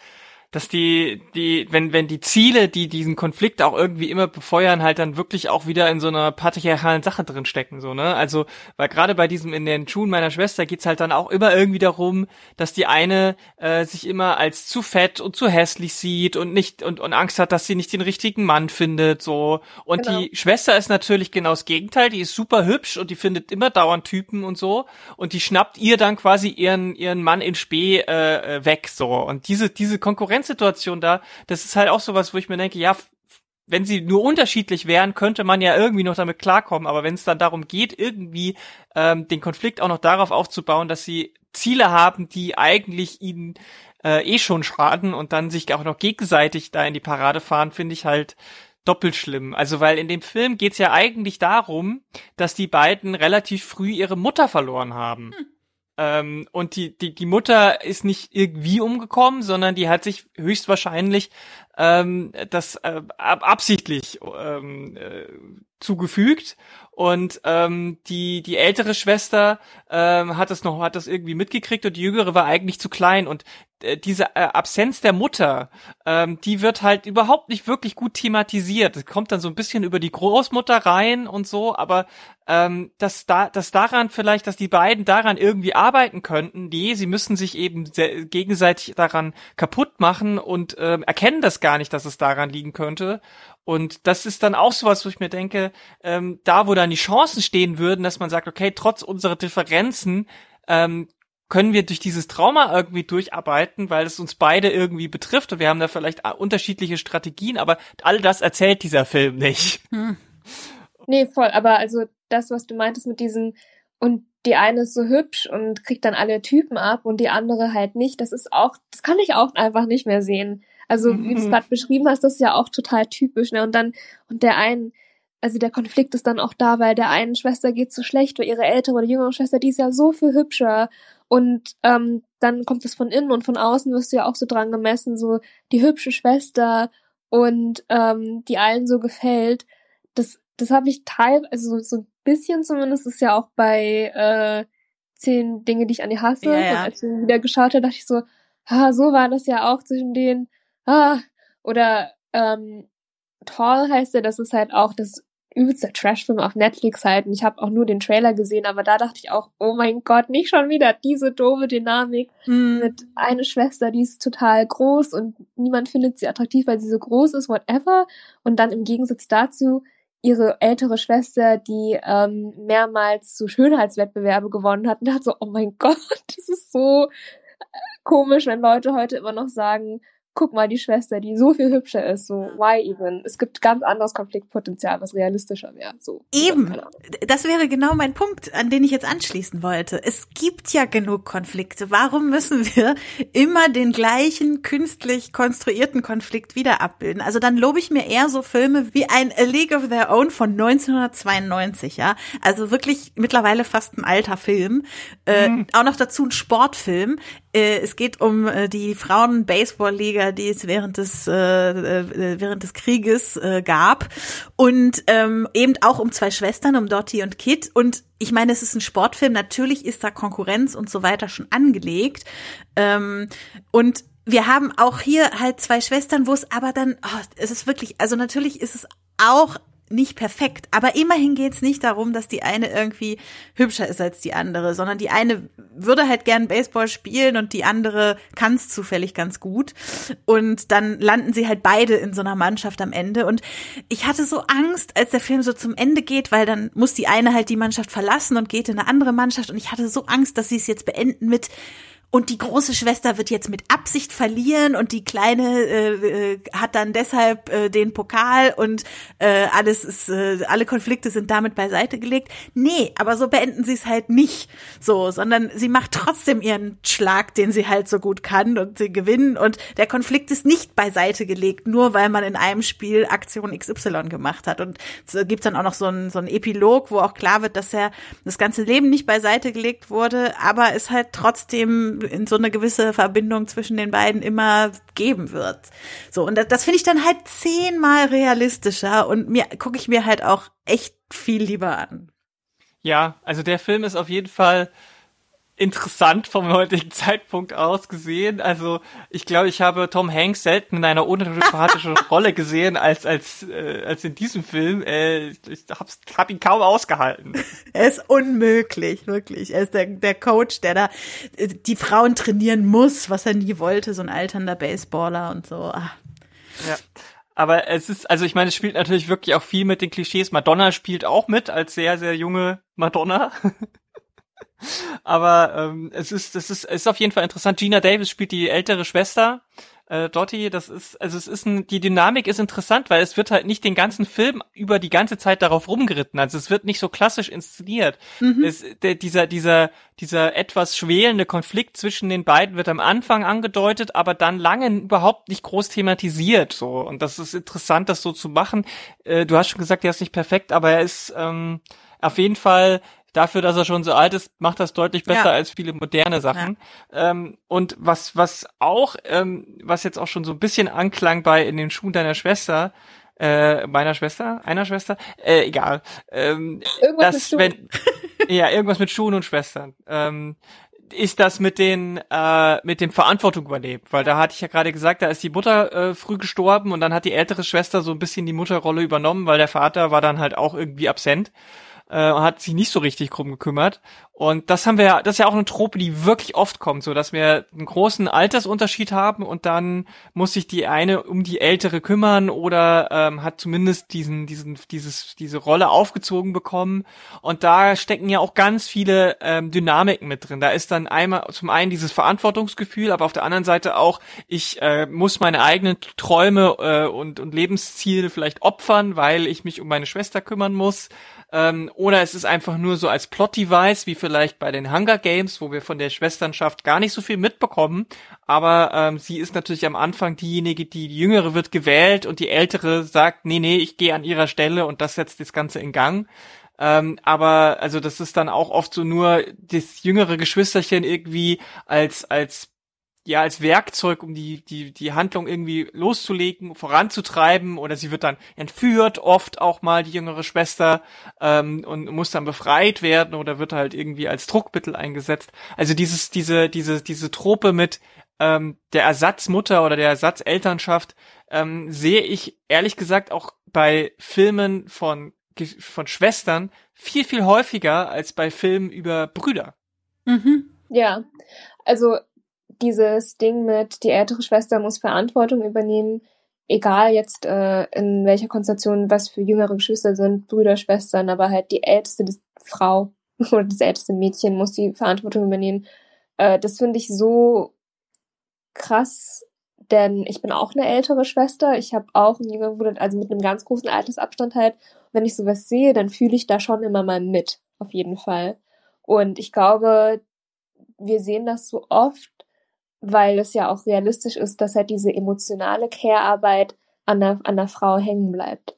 dass die, die, wenn, wenn die Ziele, die diesen Konflikt auch irgendwie immer befeuern, halt dann wirklich auch wieder in so einer patriarchalen Sache drin stecken, so, ne? Also, weil gerade bei diesem in den Schuhen meiner Schwester geht's halt dann auch immer irgendwie darum, dass die eine äh, sich immer als zu fett und zu hässlich sieht und nicht und, und Angst hat, dass sie nicht den richtigen Mann findet, so. Und genau. die Schwester ist natürlich genau das Gegenteil, die ist super hübsch und die findet immer dauernd Typen und so. Und die schnappt ihr dann quasi ihren, ihren Mann in Spee äh, äh weg, so. Und diese, diese Konkurrenz Grenzsituation da, das ist halt auch sowas, wo ich mir denke, ja, wenn sie nur unterschiedlich wären, könnte man ja irgendwie noch damit klarkommen. Aber wenn es dann darum geht, irgendwie ähm, den Konflikt auch noch darauf aufzubauen, dass sie Ziele haben, die eigentlich ihnen äh, eh schon schaden und dann sich auch noch gegenseitig da in die Parade fahren, finde ich halt doppelt schlimm. Also weil in dem Film geht's ja eigentlich darum, dass die beiden relativ früh ihre Mutter verloren haben. Hm. Ähm, und die, die, die Mutter ist nicht irgendwie umgekommen, sondern die hat sich höchstwahrscheinlich ähm, das äh, absichtlich ähm, äh, zugefügt. Und ähm, die die ältere Schwester ähm, hat das noch hat das irgendwie mitgekriegt und die jüngere war eigentlich zu klein. Und äh, diese äh, Absenz der Mutter ähm, die wird halt überhaupt nicht wirklich gut thematisiert. Es kommt dann so ein bisschen über die Großmutter rein und so aber ähm, dass da dass daran vielleicht dass die beiden daran irgendwie arbeiten könnten nee sie müssen sich eben gegenseitig daran kaputt machen und ähm, erkennen das gar nicht dass es daran liegen könnte und das ist dann auch sowas, wo ich mir denke, ähm, da wo dann die Chancen stehen würden, dass man sagt, okay, trotz unserer Differenzen ähm, können wir durch dieses Trauma irgendwie durcharbeiten, weil es uns beide irgendwie betrifft und wir haben da vielleicht unterschiedliche Strategien, aber all das erzählt dieser Film nicht. Hm. Nee, voll, aber also das, was du meintest mit diesem und die eine ist so hübsch und kriegt dann alle Typen ab und die andere halt nicht, das ist auch, das kann ich auch einfach nicht mehr sehen. Also wie du es mhm. gerade beschrieben hast, das ist ja auch total typisch. Ne? Und dann, und der einen, also der Konflikt ist dann auch da, weil der einen Schwester geht so schlecht, weil ihre ältere oder jüngere Schwester, die ist ja so viel hübscher. Und ähm, dann kommt es von innen und von außen wirst du ja auch so dran gemessen, so die hübsche Schwester und ähm, die allen so gefällt. Das, das habe ich teil, also so, so ein bisschen zumindest ist ja auch bei äh, zehn Dinge, die ich an die hasse. Ja, ja. Und als ich wieder geschaut habe, dachte ich so, ah, so war das ja auch zwischen denen ah, oder ähm, Tall heißt er, das ist halt auch das übelste Trashfilm auf Netflix halt. Und ich habe auch nur den Trailer gesehen, aber da dachte ich auch, oh mein Gott, nicht schon wieder diese doofe Dynamik mm. mit einer Schwester, die ist total groß und niemand findet sie attraktiv, weil sie so groß ist, whatever. Und dann im Gegensatz dazu ihre ältere Schwester, die ähm, mehrmals so Schönheitswettbewerbe gewonnen hat und dachte so, oh mein [laughs] Gott, das ist so komisch, wenn Leute heute immer noch sagen, guck mal, die Schwester, die so viel hübscher ist, so, why even? Es gibt ganz anderes Konfliktpotenzial, was realistischer wäre, so. Eben. Das wäre genau mein Punkt, an den ich jetzt anschließen wollte. Es gibt ja genug Konflikte. Warum müssen [laughs] wir immer den gleichen künstlich konstruierten Konflikt wieder abbilden? Also dann lobe ich mir eher so Filme wie ein A League of Their Own von 1992, ja. Also wirklich mittlerweile fast ein alter Film. Äh, mhm. Auch noch dazu ein Sportfilm. Äh, es geht um äh, die Frauen-Baseball-Liga, die es während des, äh, äh, während des Krieges gab. Und ähm, eben auch um zwei Schwestern, um Dottie und Kit. Und ich meine, es ist ein Sportfilm, natürlich ist da Konkurrenz und so weiter schon angelegt. Ähm, und wir haben auch hier halt zwei Schwestern, wo es aber dann, oh, es ist wirklich, also natürlich ist es auch nicht perfekt, aber immerhin geht's nicht darum, dass die eine irgendwie hübscher ist als die andere, sondern die eine würde halt gern Baseball spielen und die andere kann's zufällig ganz gut. Und dann landen sie halt beide in so einer Mannschaft am Ende. Und ich hatte so Angst, als der Film so zum Ende geht, weil dann muss die eine halt die Mannschaft verlassen und geht in eine andere Mannschaft. Und ich hatte so Angst, dass sie es jetzt beenden mit und die große Schwester wird jetzt mit Absicht verlieren und die kleine äh, äh, hat dann deshalb äh, den Pokal und äh, alles ist, äh, alle Konflikte sind damit beiseite gelegt. Nee, aber so beenden sie es halt nicht so, sondern sie macht trotzdem ihren Schlag, den sie halt so gut kann und sie gewinnen und der Konflikt ist nicht beiseite gelegt, nur weil man in einem Spiel Aktion XY gemacht hat. Und es gibt dann auch noch so ein, so ein Epilog, wo auch klar wird, dass er das ganze Leben nicht beiseite gelegt wurde, aber es halt trotzdem in so eine gewisse Verbindung zwischen den beiden immer geben wird. So, und das, das finde ich dann halt zehnmal realistischer und mir gucke ich mir halt auch echt viel lieber an. Ja, also der Film ist auf jeden Fall interessant vom heutigen [laughs] Zeitpunkt aus gesehen. Also ich glaube, ich habe Tom Hanks selten in einer unsympathischen [laughs] Rolle gesehen als als äh, als in diesem Film. Äh, ich hab's, hab ihn kaum ausgehalten. [laughs] Er ist unmöglich, wirklich. Er ist der der Coach, der da äh, die Frauen trainieren muss, was er nie wollte, so ein alternder Baseballer und so. Ach. Ja. Aber es ist, also ich meine, es spielt natürlich wirklich auch viel mit den Klischees. Madonna spielt auch mit als sehr, sehr junge Madonna. Aber ähm, es ist, es ist, es ist auf jeden Fall interessant. Gina Davis spielt die ältere Schwester. Äh, Dottie, das ist, also es ist ein, die Dynamik ist interessant, weil es wird halt nicht den ganzen Film über die ganze Zeit darauf rumgeritten. Also es wird nicht so klassisch inszeniert. Mhm. Es, der, dieser, dieser, dieser etwas schwelende Konflikt zwischen den beiden wird am Anfang angedeutet, aber dann lange überhaupt nicht groß thematisiert. So und das ist interessant, das so zu machen. Äh, du hast schon gesagt, er ist nicht perfekt, aber er ist ähm, auf jeden Fall dafür, dass er schon so alt ist, macht das deutlich besser ja. als viele moderne Sachen. Ja. Ähm, und was, was auch, ähm, was jetzt auch schon so ein bisschen anklang bei in den Schuhen deiner Schwester, äh, meiner Schwester, einer Schwester, äh, egal. Ähm, irgendwas dass, mit Schuhen. Wenn, [laughs] ja, irgendwas mit Schuhen und Schwestern. Ähm, ist das mit den äh, mit dem Verantwortung übernehmen, weil da hatte ich ja gerade gesagt, da ist die Mutter äh, früh gestorben und dann hat die ältere Schwester so ein bisschen die Mutterrolle übernommen, weil der Vater war dann halt auch irgendwie absent äh, hat sich nicht so richtig drum gekümmert. Und das haben wir ja, das ist ja auch eine Trope, die wirklich oft kommt, so dass wir einen großen Altersunterschied haben und dann muss sich die eine um die ältere kümmern oder ähm, hat zumindest diesen, diesen, dieses, diese Rolle aufgezogen bekommen. Und da stecken ja auch ganz viele ähm, Dynamiken mit drin. Da ist dann einmal zum einen dieses Verantwortungsgefühl, aber auf der anderen Seite auch, ich äh, muss meine eigenen Träume äh, und, und Lebensziele vielleicht opfern, weil ich mich um meine Schwester kümmern muss. Ähm, oder es ist einfach nur so als Plot-Device, wie vielleicht bei den Hunger Games, wo wir von der Schwesternschaft gar nicht so viel mitbekommen. Aber ähm, sie ist natürlich am Anfang diejenige, die, die Jüngere wird gewählt und die Ältere sagt, nee, nee, ich gehe an ihrer Stelle und das setzt das Ganze in Gang. Ähm, aber also das ist dann auch oft so nur das jüngere Geschwisterchen irgendwie als als ja als Werkzeug, um die, die, die Handlung irgendwie loszulegen, voranzutreiben, oder sie wird dann entführt, oft auch mal die jüngere Schwester, ähm, und muss dann befreit werden oder wird halt irgendwie als Druckmittel eingesetzt. Also dieses, diese, diese, diese Trope mit ähm, der Ersatzmutter oder der Ersatzelternschaft ähm, sehe ich ehrlich gesagt auch bei Filmen von, von Schwestern viel, viel häufiger als bei Filmen über Brüder. Mhm. Ja, also dieses Ding mit, die ältere Schwester muss Verantwortung übernehmen, egal jetzt äh, in welcher Konstellation, was für jüngere Geschwister sind, Brüder, Schwestern, aber halt die älteste Frau [laughs] oder das älteste Mädchen muss die Verantwortung übernehmen. Äh, das finde ich so krass, denn ich bin auch eine ältere Schwester. Ich habe auch einen jüngeren Bruder, also mit einem ganz großen Altersabstand halt. wenn ich sowas sehe, dann fühle ich da schon immer mal mit, auf jeden Fall. Und ich glaube, wir sehen das so oft, weil es ja auch realistisch ist, dass halt diese emotionale Care-Arbeit an der, an der Frau hängen bleibt.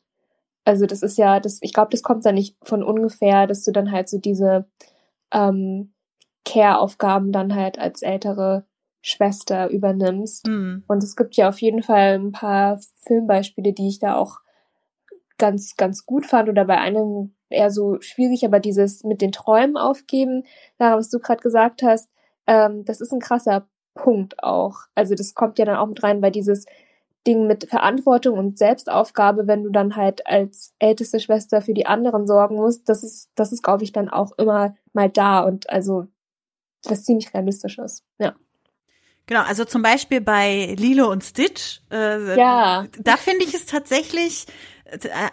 Also das ist ja, das, ich glaube, das kommt da nicht von ungefähr, dass du dann halt so diese ähm, Care-Aufgaben dann halt als ältere Schwester übernimmst. Mhm. Und es gibt ja auf jeden Fall ein paar Filmbeispiele, die ich da auch ganz, ganz gut fand oder bei einem eher so schwierig, aber dieses mit den Träumen aufgeben, da was du gerade gesagt hast, ähm, das ist ein krasser Punkt auch. Also das kommt ja dann auch mit rein, weil dieses Ding mit Verantwortung und Selbstaufgabe, wenn du dann halt als älteste Schwester für die anderen sorgen musst, das ist, das ist, glaube ich, dann auch immer mal da und also was ziemlich realistisch ist. Ja. Genau, also zum Beispiel bei Lilo und Stitch, äh, ja. da finde ich es tatsächlich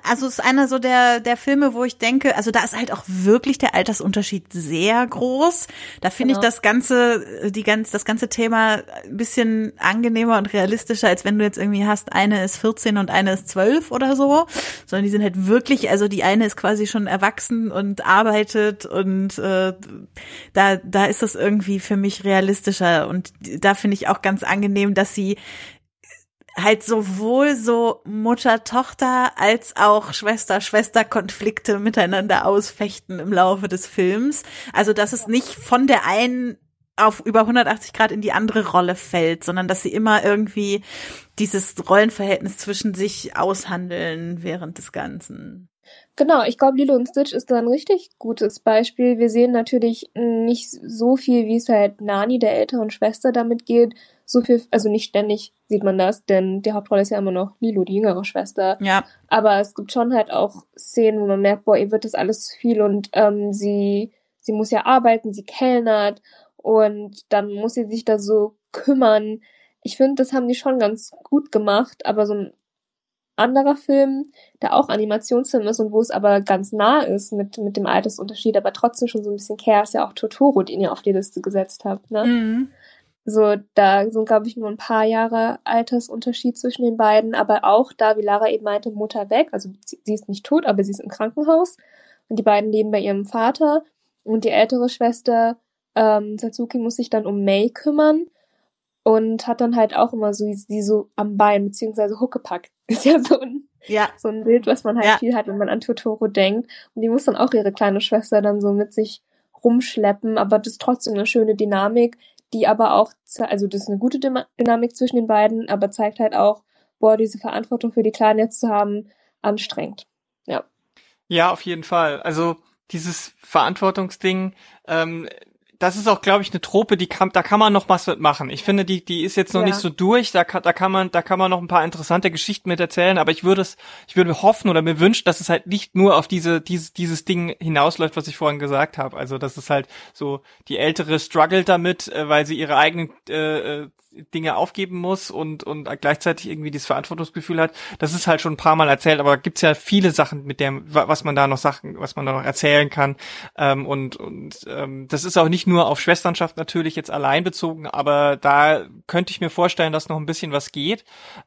also es ist einer so der der Filme, wo ich denke, also da ist halt auch wirklich der Altersunterschied sehr groß. Da finde genau. ich das ganze die ganz das ganze Thema ein bisschen angenehmer und realistischer, als wenn du jetzt irgendwie hast, eine ist 14 und eine ist 12 oder so, sondern die sind halt wirklich, also die eine ist quasi schon erwachsen und arbeitet und äh, da da ist das irgendwie für mich realistischer und da finde ich auch ganz angenehm, dass sie halt sowohl so Mutter-Tochter als auch Schwester-Schwester-Konflikte miteinander ausfechten im Laufe des Films. Also, dass es nicht von der einen auf über 180 Grad in die andere Rolle fällt, sondern dass sie immer irgendwie dieses Rollenverhältnis zwischen sich aushandeln während des Ganzen. Genau, ich glaube, Lilo und Stitch ist da ein richtig gutes Beispiel. Wir sehen natürlich nicht so viel, wie es halt Nani, der älteren Schwester, damit geht. So viel, also nicht ständig sieht man das, denn die Hauptrolle ist ja immer noch Lilo, die jüngere Schwester. Ja. Aber es gibt schon halt auch Szenen, wo man merkt, boah, ihr wird das alles zu viel und ähm, sie, sie muss ja arbeiten, sie kellnert und dann muss sie sich da so kümmern. Ich finde, das haben die schon ganz gut gemacht, aber so ein anderer Film, der auch Animationsfilm ist und wo es aber ganz nah ist mit, mit dem Altersunterschied, aber trotzdem schon so ein bisschen care, ist ja auch Totoro, den ihr auf die Liste gesetzt habt, ne? Mhm. So, da sind, glaube ich, nur ein paar Jahre Altersunterschied zwischen den beiden, aber auch da, wie Lara eben meinte, Mutter weg, also sie ist nicht tot, aber sie ist im Krankenhaus. Und die beiden leben bei ihrem Vater. Und die ältere Schwester ähm, Satsuki muss sich dann um May kümmern. Und hat dann halt auch immer so die so am Bein beziehungsweise Huckepack. [laughs] Ist ja so ein ja. so ein Bild, was man halt ja. viel hat, wenn man an Totoro denkt. Und die muss dann auch ihre kleine Schwester dann so mit sich rumschleppen, aber das ist trotzdem eine schöne Dynamik, die aber auch also das ist eine gute Dynamik zwischen den beiden, aber zeigt halt auch, boah, diese Verantwortung für die Kleinen jetzt zu haben, anstrengend. Ja. Ja, auf jeden Fall. Also dieses Verantwortungsding, ähm, das ist auch, glaube ich, eine Trope, die kann, da kann man noch was mitmachen. Ich finde, die, die ist jetzt noch ja. nicht so durch. Da kann, da kann man, da kann man noch ein paar interessante Geschichten mit erzählen. Aber ich würde es, ich würde hoffen oder mir wünschen, dass es halt nicht nur auf diese, dieses, dieses Ding hinausläuft, was ich vorhin gesagt habe. Also, dass es halt so die ältere struggelt damit, äh, weil sie ihre eigenen äh, äh Dinge aufgeben muss und und gleichzeitig irgendwie dieses Verantwortungsgefühl hat. Das ist halt schon ein paar Mal erzählt, aber gibt's ja viele Sachen, mit dem was man da noch Sachen, was man da noch erzählen kann. Ähm, und und ähm, das ist auch nicht nur auf Schwesternschaft natürlich jetzt allein bezogen, aber da könnte ich mir vorstellen, dass noch ein bisschen was geht.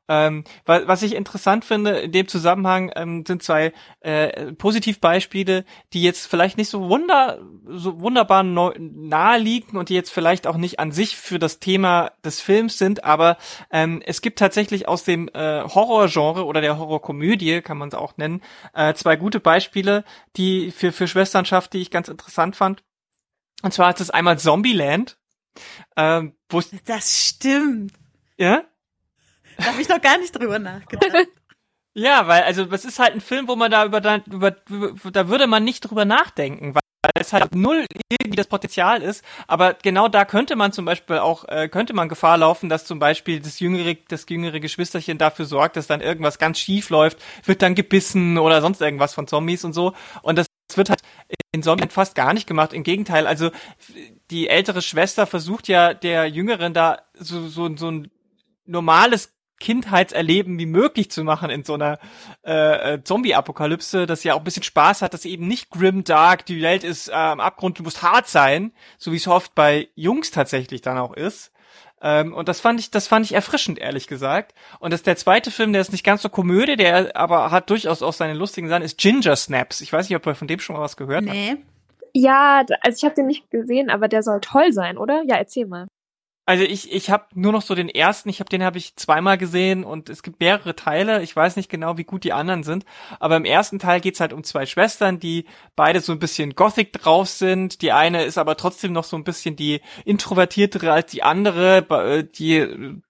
Ähm, was ich interessant finde in dem Zusammenhang ähm, sind zwei äh, Positivbeispiele, die jetzt vielleicht nicht so wunder so wunderbar nahe liegen und die jetzt vielleicht auch nicht an sich für das Thema des Films Films sind, aber ähm, es gibt tatsächlich aus dem äh, Horrorgenre oder der Horrorkomödie, kann man es auch nennen, äh, zwei gute Beispiele, die für, für Schwesternschaft, die ich ganz interessant fand. Und zwar ist es einmal Zombieland. Ähm, wo das stimmt. Ja? Da habe ich noch gar nicht drüber nachgedacht. Ja, weil, also, das ist halt ein Film, wo man da über, über, über da würde man nicht drüber nachdenken, weil es halt null irgendwie das Potenzial ist. Aber genau da könnte man zum Beispiel auch, äh, könnte man Gefahr laufen, dass zum Beispiel das jüngere, das jüngere Geschwisterchen dafür sorgt, dass dann irgendwas ganz schief läuft, wird dann gebissen oder sonst irgendwas von Zombies und so. Und das wird halt in Zombie fast gar nicht gemacht. Im Gegenteil, also die ältere Schwester versucht ja der Jüngeren da so, so, so ein normales Kindheitserleben wie möglich zu machen in so einer äh, äh, Zombie-Apokalypse, dass ja auch ein bisschen Spaß hat, dass eben nicht grim dark, die Welt ist äh, am Abgrund, du musst hart sein, so wie es oft bei Jungs tatsächlich dann auch ist. Ähm, und das fand ich, das fand ich erfrischend, ehrlich gesagt. Und das ist der zweite Film, der ist nicht ganz so Komödie, der aber hat durchaus auch seine lustigen Sachen, ist Ginger Snaps. Ich weiß nicht, ob ihr von dem schon mal was gehört nee. habt. Ja, also ich habe den nicht gesehen, aber der soll toll sein, oder? Ja, erzähl mal. Also ich, ich habe nur noch so den ersten, ich habe den habe ich zweimal gesehen und es gibt mehrere Teile. Ich weiß nicht genau, wie gut die anderen sind, aber im ersten Teil geht's halt um zwei Schwestern, die beide so ein bisschen Gothic drauf sind. Die eine ist aber trotzdem noch so ein bisschen die introvertiertere als die andere, äh, die ein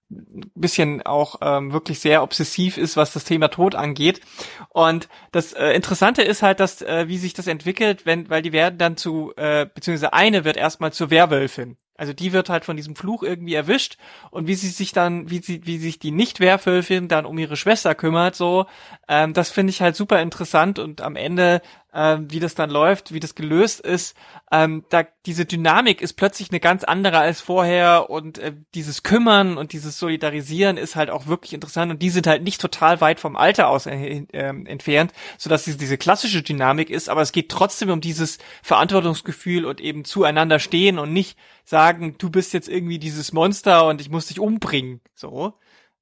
bisschen auch ähm, wirklich sehr obsessiv ist, was das Thema Tod angeht. Und das äh, Interessante ist halt, dass äh, wie sich das entwickelt, wenn, weil die werden dann zu, äh, beziehungsweise eine wird erstmal zur Werwölfin. Also die wird halt von diesem Fluch irgendwie erwischt. Und wie sie sich dann, wie sie, wie sich die Nicht-Werwölfin dann um ihre Schwester kümmert, so, ähm, das finde ich halt super interessant. Und am Ende ähm, wie das dann läuft, wie das gelöst ist, ähm, da diese Dynamik ist plötzlich eine ganz andere als vorher und äh, dieses Kümmern und dieses Solidarisieren ist halt auch wirklich interessant und die sind halt nicht total weit vom Alter aus äh, äh, entfernt, so dass diese, diese klassische Dynamik ist, aber es geht trotzdem um dieses Verantwortungsgefühl und eben zueinander stehen und nicht sagen, du bist jetzt irgendwie dieses Monster und ich muss dich umbringen, so.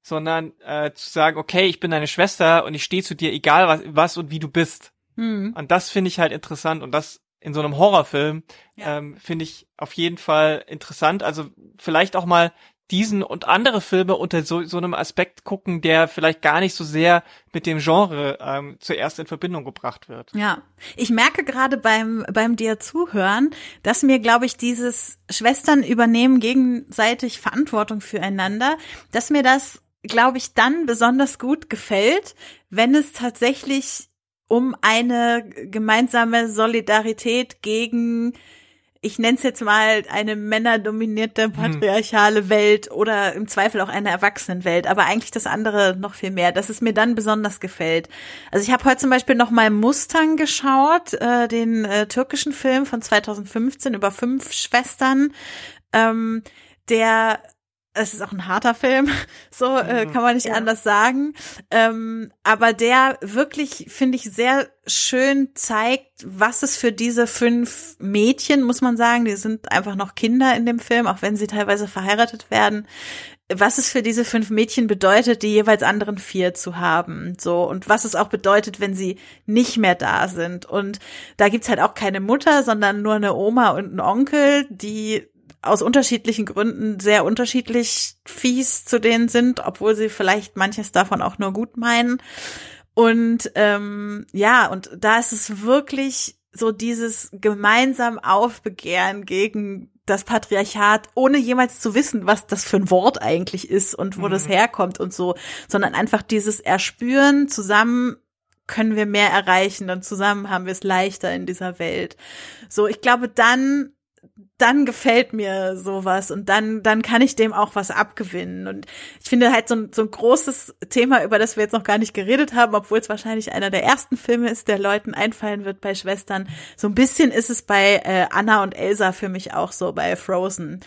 Sondern äh, zu sagen, okay, ich bin deine Schwester und ich stehe zu dir, egal was, was und wie du bist. Mhm. Und das finde ich halt interessant und das in so einem Horrorfilm ja. ähm, finde ich auf jeden Fall interessant. Also vielleicht auch mal diesen und andere Filme unter so, so einem Aspekt gucken, der vielleicht gar nicht so sehr mit dem Genre ähm, zuerst in Verbindung gebracht wird. Ja, ich merke gerade beim beim dir zuhören, dass mir, glaube ich, dieses Schwestern übernehmen gegenseitig Verantwortung füreinander, dass mir das, glaube ich, dann besonders gut gefällt, wenn es tatsächlich um eine gemeinsame Solidarität gegen, ich nenne es jetzt mal eine männerdominierte mhm. patriarchale. Welt oder im Zweifel auch eine Erwachsenenwelt, aber eigentlich das andere noch viel mehr, dass es mir dann besonders gefällt. Also ich habe heute zum Beispiel noch mal Mustang geschaut, äh, den äh, türkischen Film von 2015 über fünf Schwestern. Ähm, der es ist auch ein harter Film, [laughs] so äh, mhm. kann man nicht ja. anders sagen. Ähm, aber der wirklich, finde ich, sehr schön zeigt, was es für diese fünf Mädchen, muss man sagen, die sind einfach noch Kinder in dem Film, auch wenn sie teilweise verheiratet werden, was es für diese fünf Mädchen bedeutet, die jeweils anderen vier zu haben. So, und was es auch bedeutet, wenn sie nicht mehr da sind. Und da gibt's halt auch keine Mutter, sondern nur eine Oma und einen Onkel, die aus unterschiedlichen Gründen sehr unterschiedlich fies zu denen sind, obwohl sie vielleicht manches davon auch nur gut meinen. Und ähm, ja, und da ist es wirklich so dieses gemeinsam Aufbegehren gegen das Patriarchat, ohne jemals zu wissen, was das für ein Wort eigentlich ist und wo mhm. das herkommt und so, sondern einfach dieses Erspüren, zusammen können wir mehr erreichen und zusammen haben wir es leichter in dieser Welt. So, ich glaube, dann dann gefällt mir sowas und dann, dann kann ich dem auch was abgewinnen. Und ich finde halt so ein, so ein großes Thema, über das wir jetzt noch gar nicht geredet haben, obwohl es wahrscheinlich einer der ersten Filme ist, der Leuten einfallen wird bei Schwestern. So ein bisschen ist es bei äh, Anna und Elsa für mich auch so bei Frozen.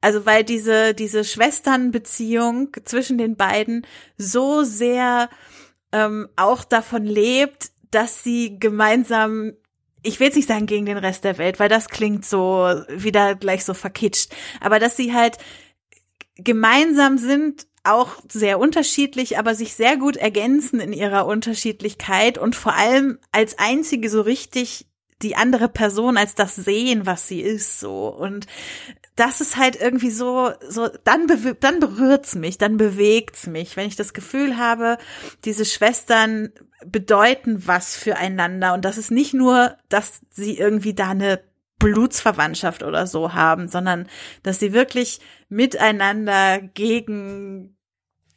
Also weil diese, diese Schwesternbeziehung zwischen den beiden so sehr ähm, auch davon lebt, dass sie gemeinsam ich will jetzt nicht sagen gegen den Rest der Welt, weil das klingt so wieder gleich so verkitscht, aber dass sie halt gemeinsam sind, auch sehr unterschiedlich, aber sich sehr gut ergänzen in ihrer Unterschiedlichkeit und vor allem als einzige so richtig die andere Person als das sehen, was sie ist, so. Und das ist halt irgendwie so, so, dann, dann berührt's mich, dann bewegt's mich, wenn ich das Gefühl habe, diese Schwestern bedeuten was füreinander und das ist nicht nur, dass sie irgendwie da eine Blutsverwandtschaft oder so haben, sondern dass sie wirklich miteinander gegen,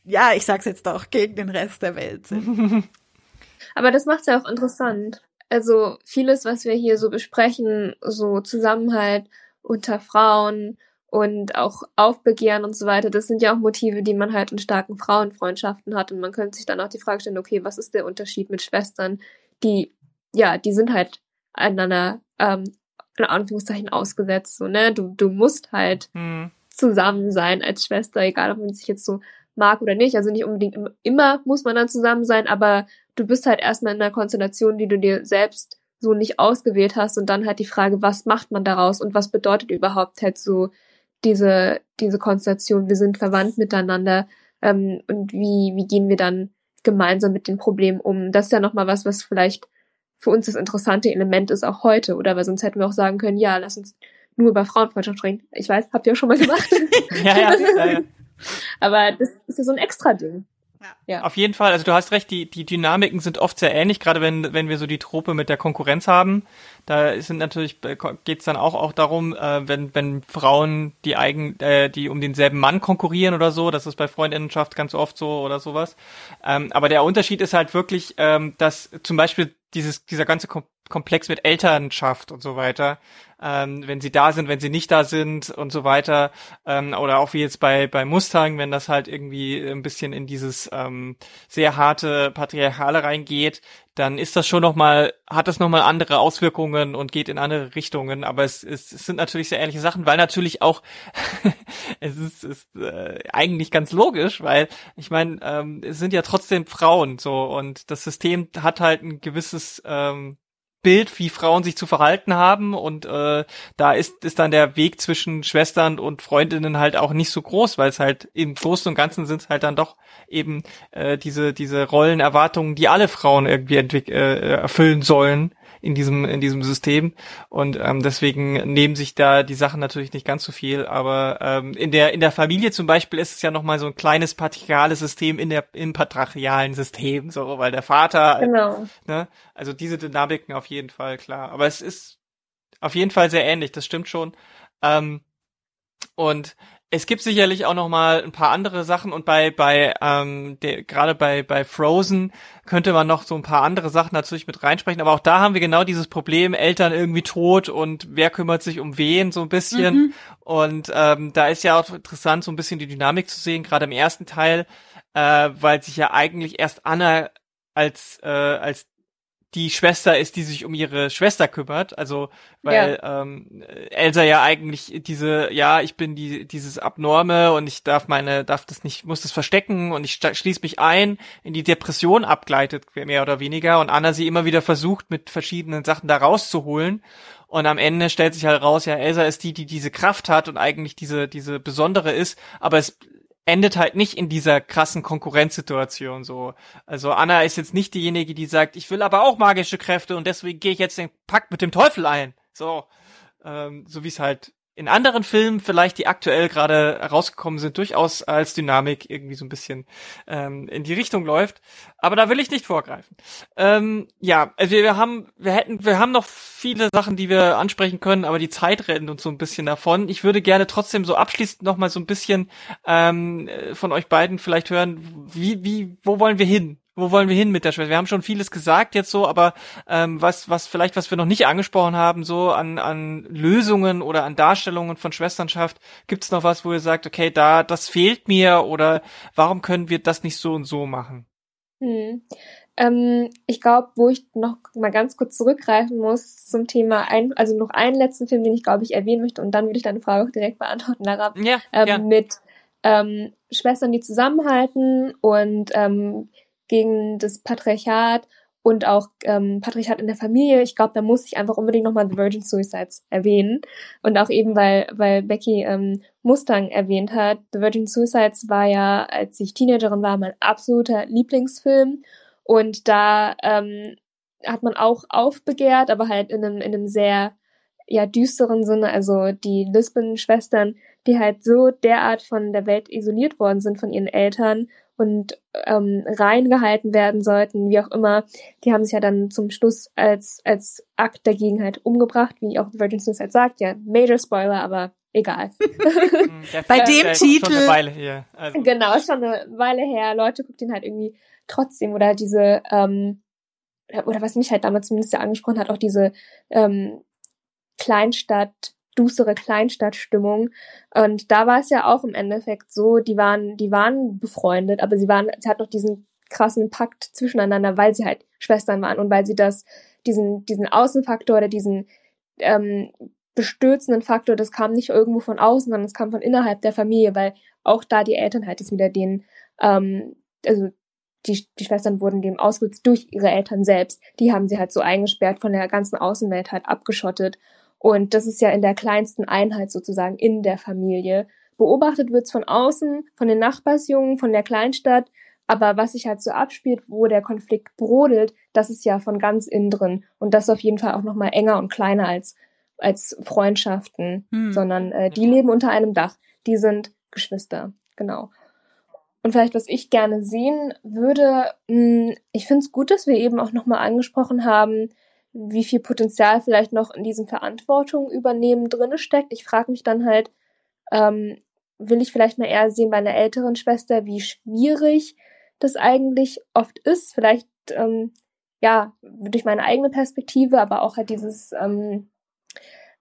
ja, ich sag's jetzt doch, gegen den Rest der Welt sind. [laughs] Aber das macht's ja auch interessant. Also vieles, was wir hier so besprechen, so Zusammenhalt unter Frauen und auch Aufbegehren und so weiter, das sind ja auch Motive, die man halt in starken Frauenfreundschaften hat. Und man könnte sich dann auch die Frage stellen, okay, was ist der Unterschied mit Schwestern, die, ja, die sind halt einander, ähm, in Anführungszeichen ausgesetzt, so, ne? Du, du musst halt mhm. zusammen sein als Schwester, egal ob man sich jetzt so mag oder nicht. Also nicht unbedingt immer muss man dann zusammen sein, aber du bist halt erstmal in einer Konstellation, die du dir selbst so nicht ausgewählt hast und dann halt die Frage, was macht man daraus und was bedeutet überhaupt halt so diese, diese Konstellation, wir sind verwandt miteinander ähm, und wie, wie gehen wir dann gemeinsam mit den Problemen um. Das ist ja nochmal was, was vielleicht für uns das interessante Element ist, auch heute, oder? Weil sonst hätten wir auch sagen können, ja, lass uns nur über Frauenfreundschaft reden. Ich weiß, habt ihr auch schon mal gemacht. [laughs] ja, ja, ja, ja. [laughs] Aber das ist ja so ein extra Ding. Ja. Auf jeden Fall, also du hast recht, die, die Dynamiken sind oft sehr ähnlich, gerade wenn, wenn wir so die Trope mit der Konkurrenz haben. Da sind natürlich, äh, geht's dann auch, auch darum, äh, wenn, wenn Frauen die eigen, äh, die um denselben Mann konkurrieren oder so, das ist bei Freundinnenschaft ganz oft so oder sowas. Ähm, aber der Unterschied ist halt wirklich, ähm, dass zum Beispiel dieses, dieser ganze Komplex mit Elternschaft und so weiter. Ähm, wenn sie da sind, wenn sie nicht da sind und so weiter. Ähm, oder auch wie jetzt bei, bei Mustang, wenn das halt irgendwie ein bisschen in dieses ähm, sehr harte Patriarchale reingeht, dann ist das schon nochmal, hat das nochmal andere Auswirkungen und geht in andere Richtungen. Aber es, es, es sind natürlich sehr ähnliche Sachen, weil natürlich auch, [laughs] es ist, ist äh, eigentlich ganz logisch, weil ich meine, ähm, es sind ja trotzdem Frauen so und das System hat halt ein gewisses ähm, Bild, wie Frauen sich zu verhalten haben. Und äh, da ist, ist dann der Weg zwischen Schwestern und Freundinnen halt auch nicht so groß, weil es halt im Großen und Ganzen sind es halt dann doch eben äh, diese diese Rollenerwartungen, die alle Frauen irgendwie äh, erfüllen sollen in diesem in diesem System und ähm, deswegen nehmen sich da die Sachen natürlich nicht ganz so viel, aber ähm, in der in der Familie zum Beispiel ist es ja noch mal so ein kleines patriarchales System in der im patriarchalen System, so weil der Vater genau. ne, also diese Dynamiken auf jeden Fall klar, aber es ist auf jeden Fall sehr ähnlich, das stimmt schon. Ähm, und es gibt sicherlich auch noch mal ein paar andere Sachen und bei bei ähm, gerade bei bei Frozen könnte man noch so ein paar andere Sachen natürlich mit reinsprechen, aber auch da haben wir genau dieses Problem Eltern irgendwie tot und wer kümmert sich um wen so ein bisschen mhm. und ähm, da ist ja auch interessant so ein bisschen die Dynamik zu sehen gerade im ersten Teil, äh, weil sich ja eigentlich erst Anna als äh, als die Schwester ist, die sich um ihre Schwester kümmert. Also weil ja. ähm, Elsa ja eigentlich diese, ja, ich bin die dieses Abnorme und ich darf meine, darf das nicht, muss das verstecken und ich schließe mich ein, in die Depression abgleitet, mehr oder weniger. Und Anna sie immer wieder versucht, mit verschiedenen Sachen da rauszuholen. Und am Ende stellt sich halt raus, ja, Elsa ist die, die diese Kraft hat und eigentlich diese, diese besondere ist, aber es endet halt nicht in dieser krassen Konkurrenzsituation so. Also Anna ist jetzt nicht diejenige, die sagt, ich will aber auch magische Kräfte und deswegen gehe ich jetzt den Pakt mit dem Teufel ein. So, ähm, so wie es halt in anderen Filmen vielleicht, die aktuell gerade rausgekommen sind, durchaus als Dynamik irgendwie so ein bisschen ähm, in die Richtung läuft. Aber da will ich nicht vorgreifen. Ähm, ja, also wir haben, wir hätten, wir haben noch viele Sachen, die wir ansprechen können, aber die Zeit rennt uns so ein bisschen davon. Ich würde gerne trotzdem so abschließend noch mal so ein bisschen ähm, von euch beiden vielleicht hören, wie, wie, wo wollen wir hin? Wo wollen wir hin mit der Schwester? Wir haben schon vieles gesagt jetzt so, aber ähm, was, was vielleicht, was wir noch nicht angesprochen haben, so an, an Lösungen oder an Darstellungen von Schwesternschaft, gibt es noch was, wo ihr sagt, okay, da, das fehlt mir oder warum können wir das nicht so und so machen? Hm. Ähm, ich glaube, wo ich noch mal ganz kurz zurückgreifen muss zum Thema, ein, also noch einen letzten Film, den ich glaube ich erwähnen möchte und dann würde ich deine Frage auch direkt beantworten, Lara. Ja, ähm, ja. Mit ähm, Schwestern, die zusammenhalten und ähm, gegen das Patriarchat und auch ähm, Patriarchat in der Familie. Ich glaube, da muss ich einfach unbedingt nochmal The Virgin Suicides erwähnen. Und auch eben, weil, weil Becky ähm, Mustang erwähnt hat. The Virgin Suicides war ja, als ich Teenagerin war, mein absoluter Lieblingsfilm. Und da ähm, hat man auch aufbegehrt, aber halt in einem, in einem sehr ja, düsteren Sinne. Also die Lisbon-Schwestern, die halt so derart von der Welt isoliert worden sind von ihren Eltern und ähm, reingehalten werden sollten, wie auch immer. Die haben sich ja dann zum Schluss als, als Akt dagegen halt umgebracht, wie auch Virgin Suicide sagt. Ja, Major Spoiler, aber egal. [laughs] [laughs] Bei dem Titel. Schon eine Weile her. Also. Genau, ist schon eine Weile her. Leute gucken den halt irgendwie trotzdem oder diese, ähm, oder was mich halt damals zumindest ja angesprochen hat, auch diese ähm, Kleinstadt düstere Kleinstadtstimmung. Und da war es ja auch im Endeffekt so, die waren, die waren befreundet, aber sie waren, sie hat noch diesen krassen Pakt zwischeneinander, weil sie halt Schwestern waren und weil sie das, diesen, diesen Außenfaktor oder diesen ähm, bestürzenden Faktor, das kam nicht irgendwo von außen, sondern es kam von innerhalb der Familie, weil auch da die Eltern halt es wieder den, ähm, also die, die Schwestern wurden dem ausgesetzt durch ihre Eltern selbst. Die haben sie halt so eingesperrt, von der ganzen Außenwelt halt abgeschottet. Und das ist ja in der kleinsten Einheit sozusagen in der Familie. Beobachtet wird's von außen, von den Nachbarsjungen, von der Kleinstadt, aber was sich halt so abspielt, wo der Konflikt brodelt, das ist ja von ganz innen drin. Und das auf jeden Fall auch nochmal enger und kleiner als, als Freundschaften, hm. sondern äh, die leben unter einem Dach. Die sind Geschwister, genau. Und vielleicht, was ich gerne sehen würde, mh, hm, ich finde es gut, dass wir eben auch nochmal angesprochen haben, wie viel Potenzial vielleicht noch in diesem Verantwortung übernehmen drinne steckt. Ich frage mich dann halt, ähm, will ich vielleicht mal eher sehen bei einer älteren Schwester, wie schwierig das eigentlich oft ist. Vielleicht ähm, ja, durch meine eigene Perspektive, aber auch halt dieses, ähm,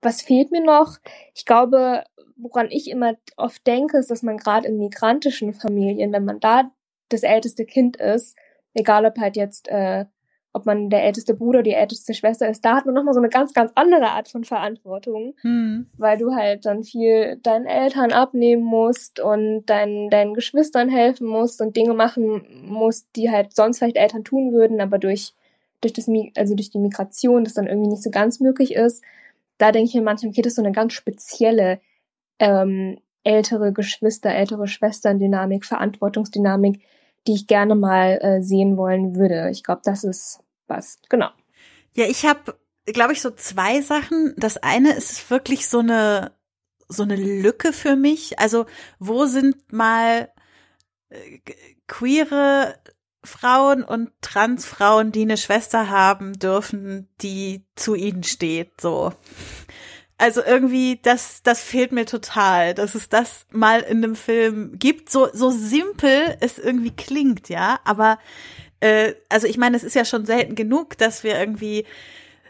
was fehlt mir noch? Ich glaube, woran ich immer oft denke, ist, dass man gerade in migrantischen Familien, wenn man da das älteste Kind ist, egal ob halt jetzt äh, ob man der älteste Bruder, die älteste Schwester ist, da hat man nochmal so eine ganz, ganz andere Art von Verantwortung, hm. weil du halt dann viel deinen Eltern abnehmen musst und deinen, deinen Geschwistern helfen musst und Dinge machen musst, die halt sonst vielleicht Eltern tun würden, aber durch, durch das, also durch die Migration das dann irgendwie nicht so ganz möglich ist. Da denke ich mir manchmal, okay, das ist so eine ganz spezielle ähm, ältere Geschwister, ältere Schwestern-Dynamik, Verantwortungsdynamik, die ich gerne mal äh, sehen wollen würde. Ich glaube, das ist was. Genau. Ja, ich habe, glaube ich, so zwei Sachen. Das eine ist wirklich so eine so eine Lücke für mich. Also wo sind mal äh, queere Frauen und Transfrauen, die eine Schwester haben dürfen, die zu ihnen steht, so. Also irgendwie, das, das fehlt mir total, dass es das mal in einem Film gibt. So, so simpel es irgendwie klingt, ja. Aber äh, also ich meine, es ist ja schon selten genug, dass wir irgendwie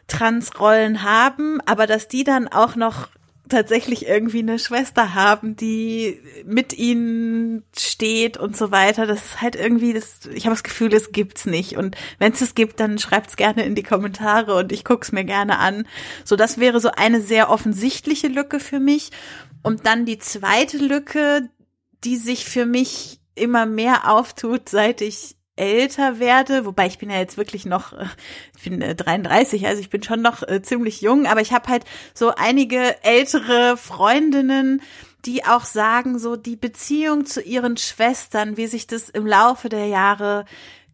Transrollen haben, aber dass die dann auch noch tatsächlich irgendwie eine Schwester haben, die mit ihnen steht und so weiter. Das ist halt irgendwie, das, ich habe das Gefühl, es gibt's nicht. Und wenn es es gibt, dann schreibt's gerne in die Kommentare und ich guck's mir gerne an. So, das wäre so eine sehr offensichtliche Lücke für mich. Und dann die zweite Lücke, die sich für mich immer mehr auftut, seit ich älter werde, wobei ich bin ja jetzt wirklich noch, äh, ich bin 33, äh, also ich bin schon noch äh, ziemlich jung, aber ich habe halt so einige ältere Freundinnen, die auch sagen, so die Beziehung zu ihren Schwestern, wie sich das im Laufe der Jahre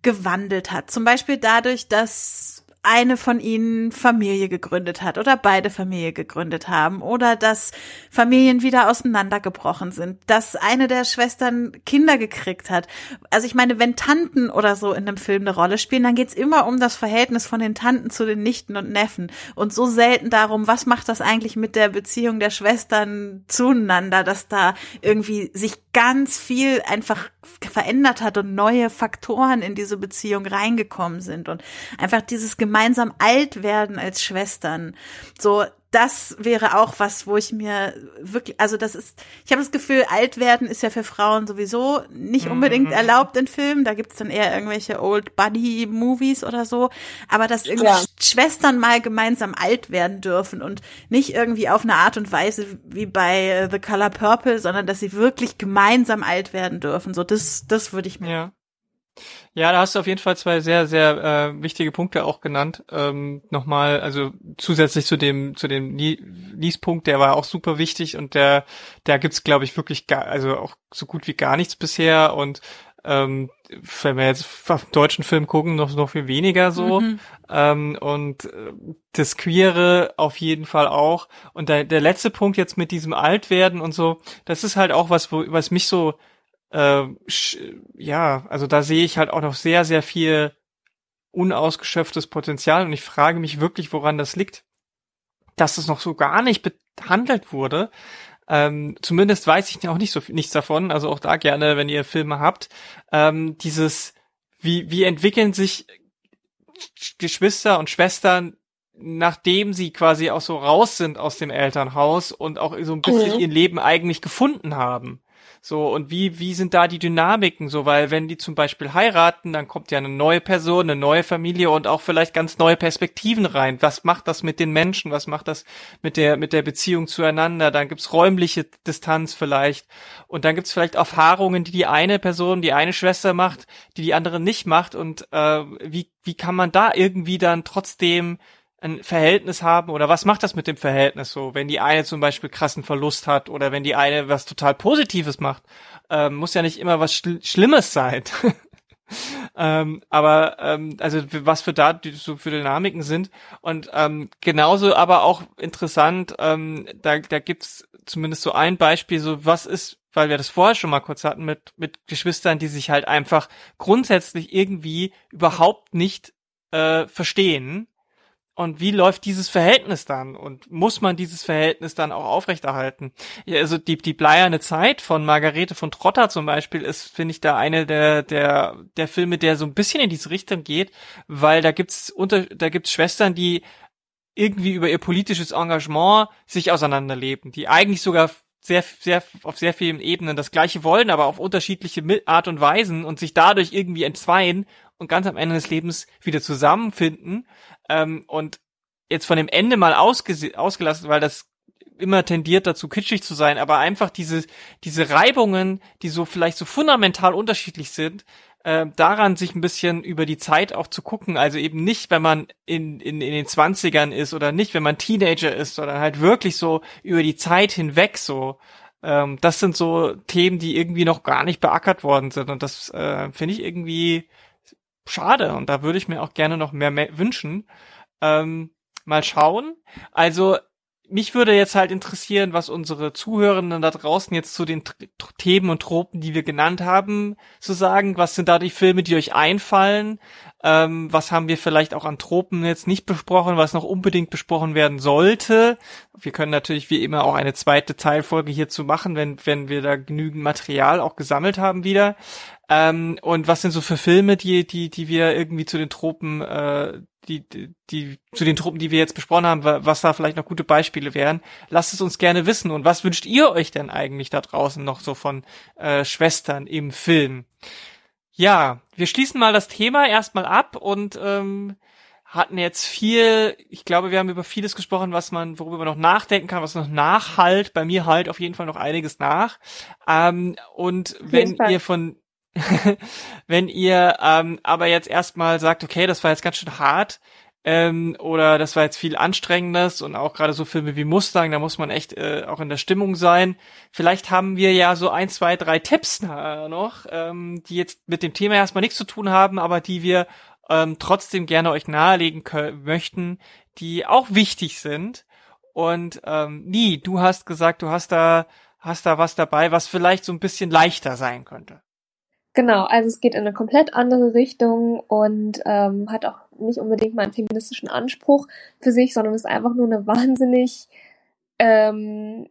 gewandelt hat. Zum Beispiel dadurch, dass eine von ihnen Familie gegründet hat oder beide Familie gegründet haben oder dass Familien wieder auseinandergebrochen sind, dass eine der Schwestern Kinder gekriegt hat. Also ich meine, wenn Tanten oder so in einem Film eine Rolle spielen, dann geht's immer um das Verhältnis von den Tanten zu den Nichten und Neffen und so selten darum, was macht das eigentlich mit der Beziehung der Schwestern zueinander, dass da irgendwie sich ganz viel einfach verändert hat und neue Faktoren in diese Beziehung reingekommen sind und einfach dieses gemeinsam alt werden als Schwestern. So, das wäre auch was, wo ich mir wirklich, also das ist, ich habe das Gefühl, alt werden ist ja für Frauen sowieso nicht unbedingt mhm. erlaubt in Filmen. Da gibt's dann eher irgendwelche Old Buddy Movies oder so. Aber dass irgendwie ja. Schwestern mal gemeinsam alt werden dürfen und nicht irgendwie auf eine Art und Weise wie bei The Color Purple, sondern dass sie wirklich gemeinsam alt werden dürfen. So, das, das würde ich mir ja. Ja, da hast du auf jeden Fall zwei sehr, sehr äh, wichtige Punkte auch genannt. Ähm, Nochmal, also zusätzlich zu dem, zu dem Nies-Punkt, der war auch super wichtig und der, da gibt's, glaube ich, wirklich gar, also auch so gut wie gar nichts bisher und ähm, wenn wir jetzt auf deutschen Film gucken, noch, noch viel weniger so. Mhm. Ähm, und äh, das Queere auf jeden Fall auch. Und der, der letzte Punkt jetzt mit diesem Altwerden und so, das ist halt auch was, wo, was mich so äh, ja, also da sehe ich halt auch noch sehr, sehr viel unausgeschöpftes Potenzial und ich frage mich wirklich, woran das liegt, dass es noch so gar nicht behandelt wurde. Ähm, zumindest weiß ich auch nicht so nichts davon, also auch da gerne, wenn ihr Filme habt, ähm, dieses, wie, wie entwickeln sich Geschwister und Schwestern nachdem sie quasi auch so raus sind aus dem Elternhaus und auch so ein bisschen mhm. ihr Leben eigentlich gefunden haben. So, und wie, wie sind da die Dynamiken so? Weil wenn die zum Beispiel heiraten, dann kommt ja eine neue Person, eine neue Familie und auch vielleicht ganz neue Perspektiven rein. Was macht das mit den Menschen? Was macht das mit der, mit der Beziehung zueinander? Dann gibt's räumliche Distanz vielleicht. Und dann gibt's vielleicht Erfahrungen, die die eine Person, die eine Schwester macht, die die andere nicht macht. Und äh, wie, wie kann man da irgendwie dann trotzdem ein Verhältnis haben? Oder was macht das mit dem Verhältnis so, wenn die eine zum Beispiel krassen Verlust hat oder wenn die eine was total Positives macht, ähm, muss ja nicht immer was Schl Schlimmes sein. [laughs] ähm, aber ähm, also was für da so für Dynamiken sind. Und ähm, genauso aber auch interessant, ähm, da da gibt's zumindest so ein Beispiel, so was ist weil wir das vorher schon mal kurz hatten mit mit Geschwistern, die sich halt einfach grundsätzlich irgendwie überhaupt nicht äh, verstehen und wie läuft dieses Verhältnis dann? Und muss man dieses Verhältnis dann auch aufrechterhalten? Ja, also die, die bleierne Zeit von Margarete von Trotter zum Beispiel ist, finde ich, da eine der, der, der Filme, der so ein bisschen in diese Richtung geht, weil da gibt's unter, da gibt's Schwestern, die irgendwie über ihr politisches Engagement sich auseinanderleben, die eigentlich sogar sehr, sehr, auf sehr vielen Ebenen das Gleiche wollen, aber auf unterschiedliche Art und Weisen und sich dadurch irgendwie entzweien und ganz am Ende des Lebens wieder zusammenfinden. Ähm, und jetzt von dem Ende mal ausgelassen, weil das immer tendiert dazu kitschig zu sein, aber einfach diese, diese Reibungen, die so vielleicht so fundamental unterschiedlich sind, äh, daran sich ein bisschen über die Zeit auch zu gucken. Also eben nicht, wenn man in, in, in den Zwanzigern ist oder nicht, wenn man Teenager ist, sondern halt wirklich so über die Zeit hinweg so. Ähm, das sind so Themen, die irgendwie noch gar nicht beackert worden sind. Und das äh, finde ich irgendwie schade. Und da würde ich mir auch gerne noch mehr, mehr wünschen. Ähm, mal schauen. Also mich würde jetzt halt interessieren, was unsere Zuhörenden da draußen jetzt zu den Themen und Tropen, die wir genannt haben, zu sagen. Was sind da die Filme, die euch einfallen? Ähm, was haben wir vielleicht auch an Tropen jetzt nicht besprochen, was noch unbedingt besprochen werden sollte? Wir können natürlich wie immer auch eine zweite Teilfolge hierzu machen, wenn, wenn wir da genügend Material auch gesammelt haben wieder. Ähm, und was sind so für Filme, die, die, die wir irgendwie zu den Tropen, äh, die, die, die, zu den Truppen, die wir jetzt besprochen haben, was da vielleicht noch gute Beispiele wären. Lasst es uns gerne wissen. Und was wünscht ihr euch denn eigentlich da draußen noch so von äh, Schwestern im Film? Ja, wir schließen mal das Thema erstmal ab und ähm, hatten jetzt viel, ich glaube, wir haben über vieles gesprochen, was man, worüber man noch nachdenken kann, was noch nachhalt. Bei mir halt auf jeden Fall noch einiges nach. Ähm, und wenn ihr von [laughs] wenn ihr ähm, aber jetzt erstmal sagt, okay, das war jetzt ganz schön hart, ähm, oder das war jetzt viel anstrengendes und auch gerade so Filme wie Mustang, da muss man echt äh, auch in der Stimmung sein. Vielleicht haben wir ja so ein, zwei, drei Tipps äh, noch, ähm, die jetzt mit dem Thema erstmal nichts zu tun haben, aber die wir ähm, trotzdem gerne euch nahelegen möchten, die auch wichtig sind. Und ähm, Nie, du hast gesagt, du hast da hast da was dabei, was vielleicht so ein bisschen leichter sein könnte. Genau, also es geht in eine komplett andere Richtung und ähm, hat auch nicht unbedingt mal einen feministischen Anspruch für sich, sondern ist einfach nur eine [laughs] wahnsinnig ähm,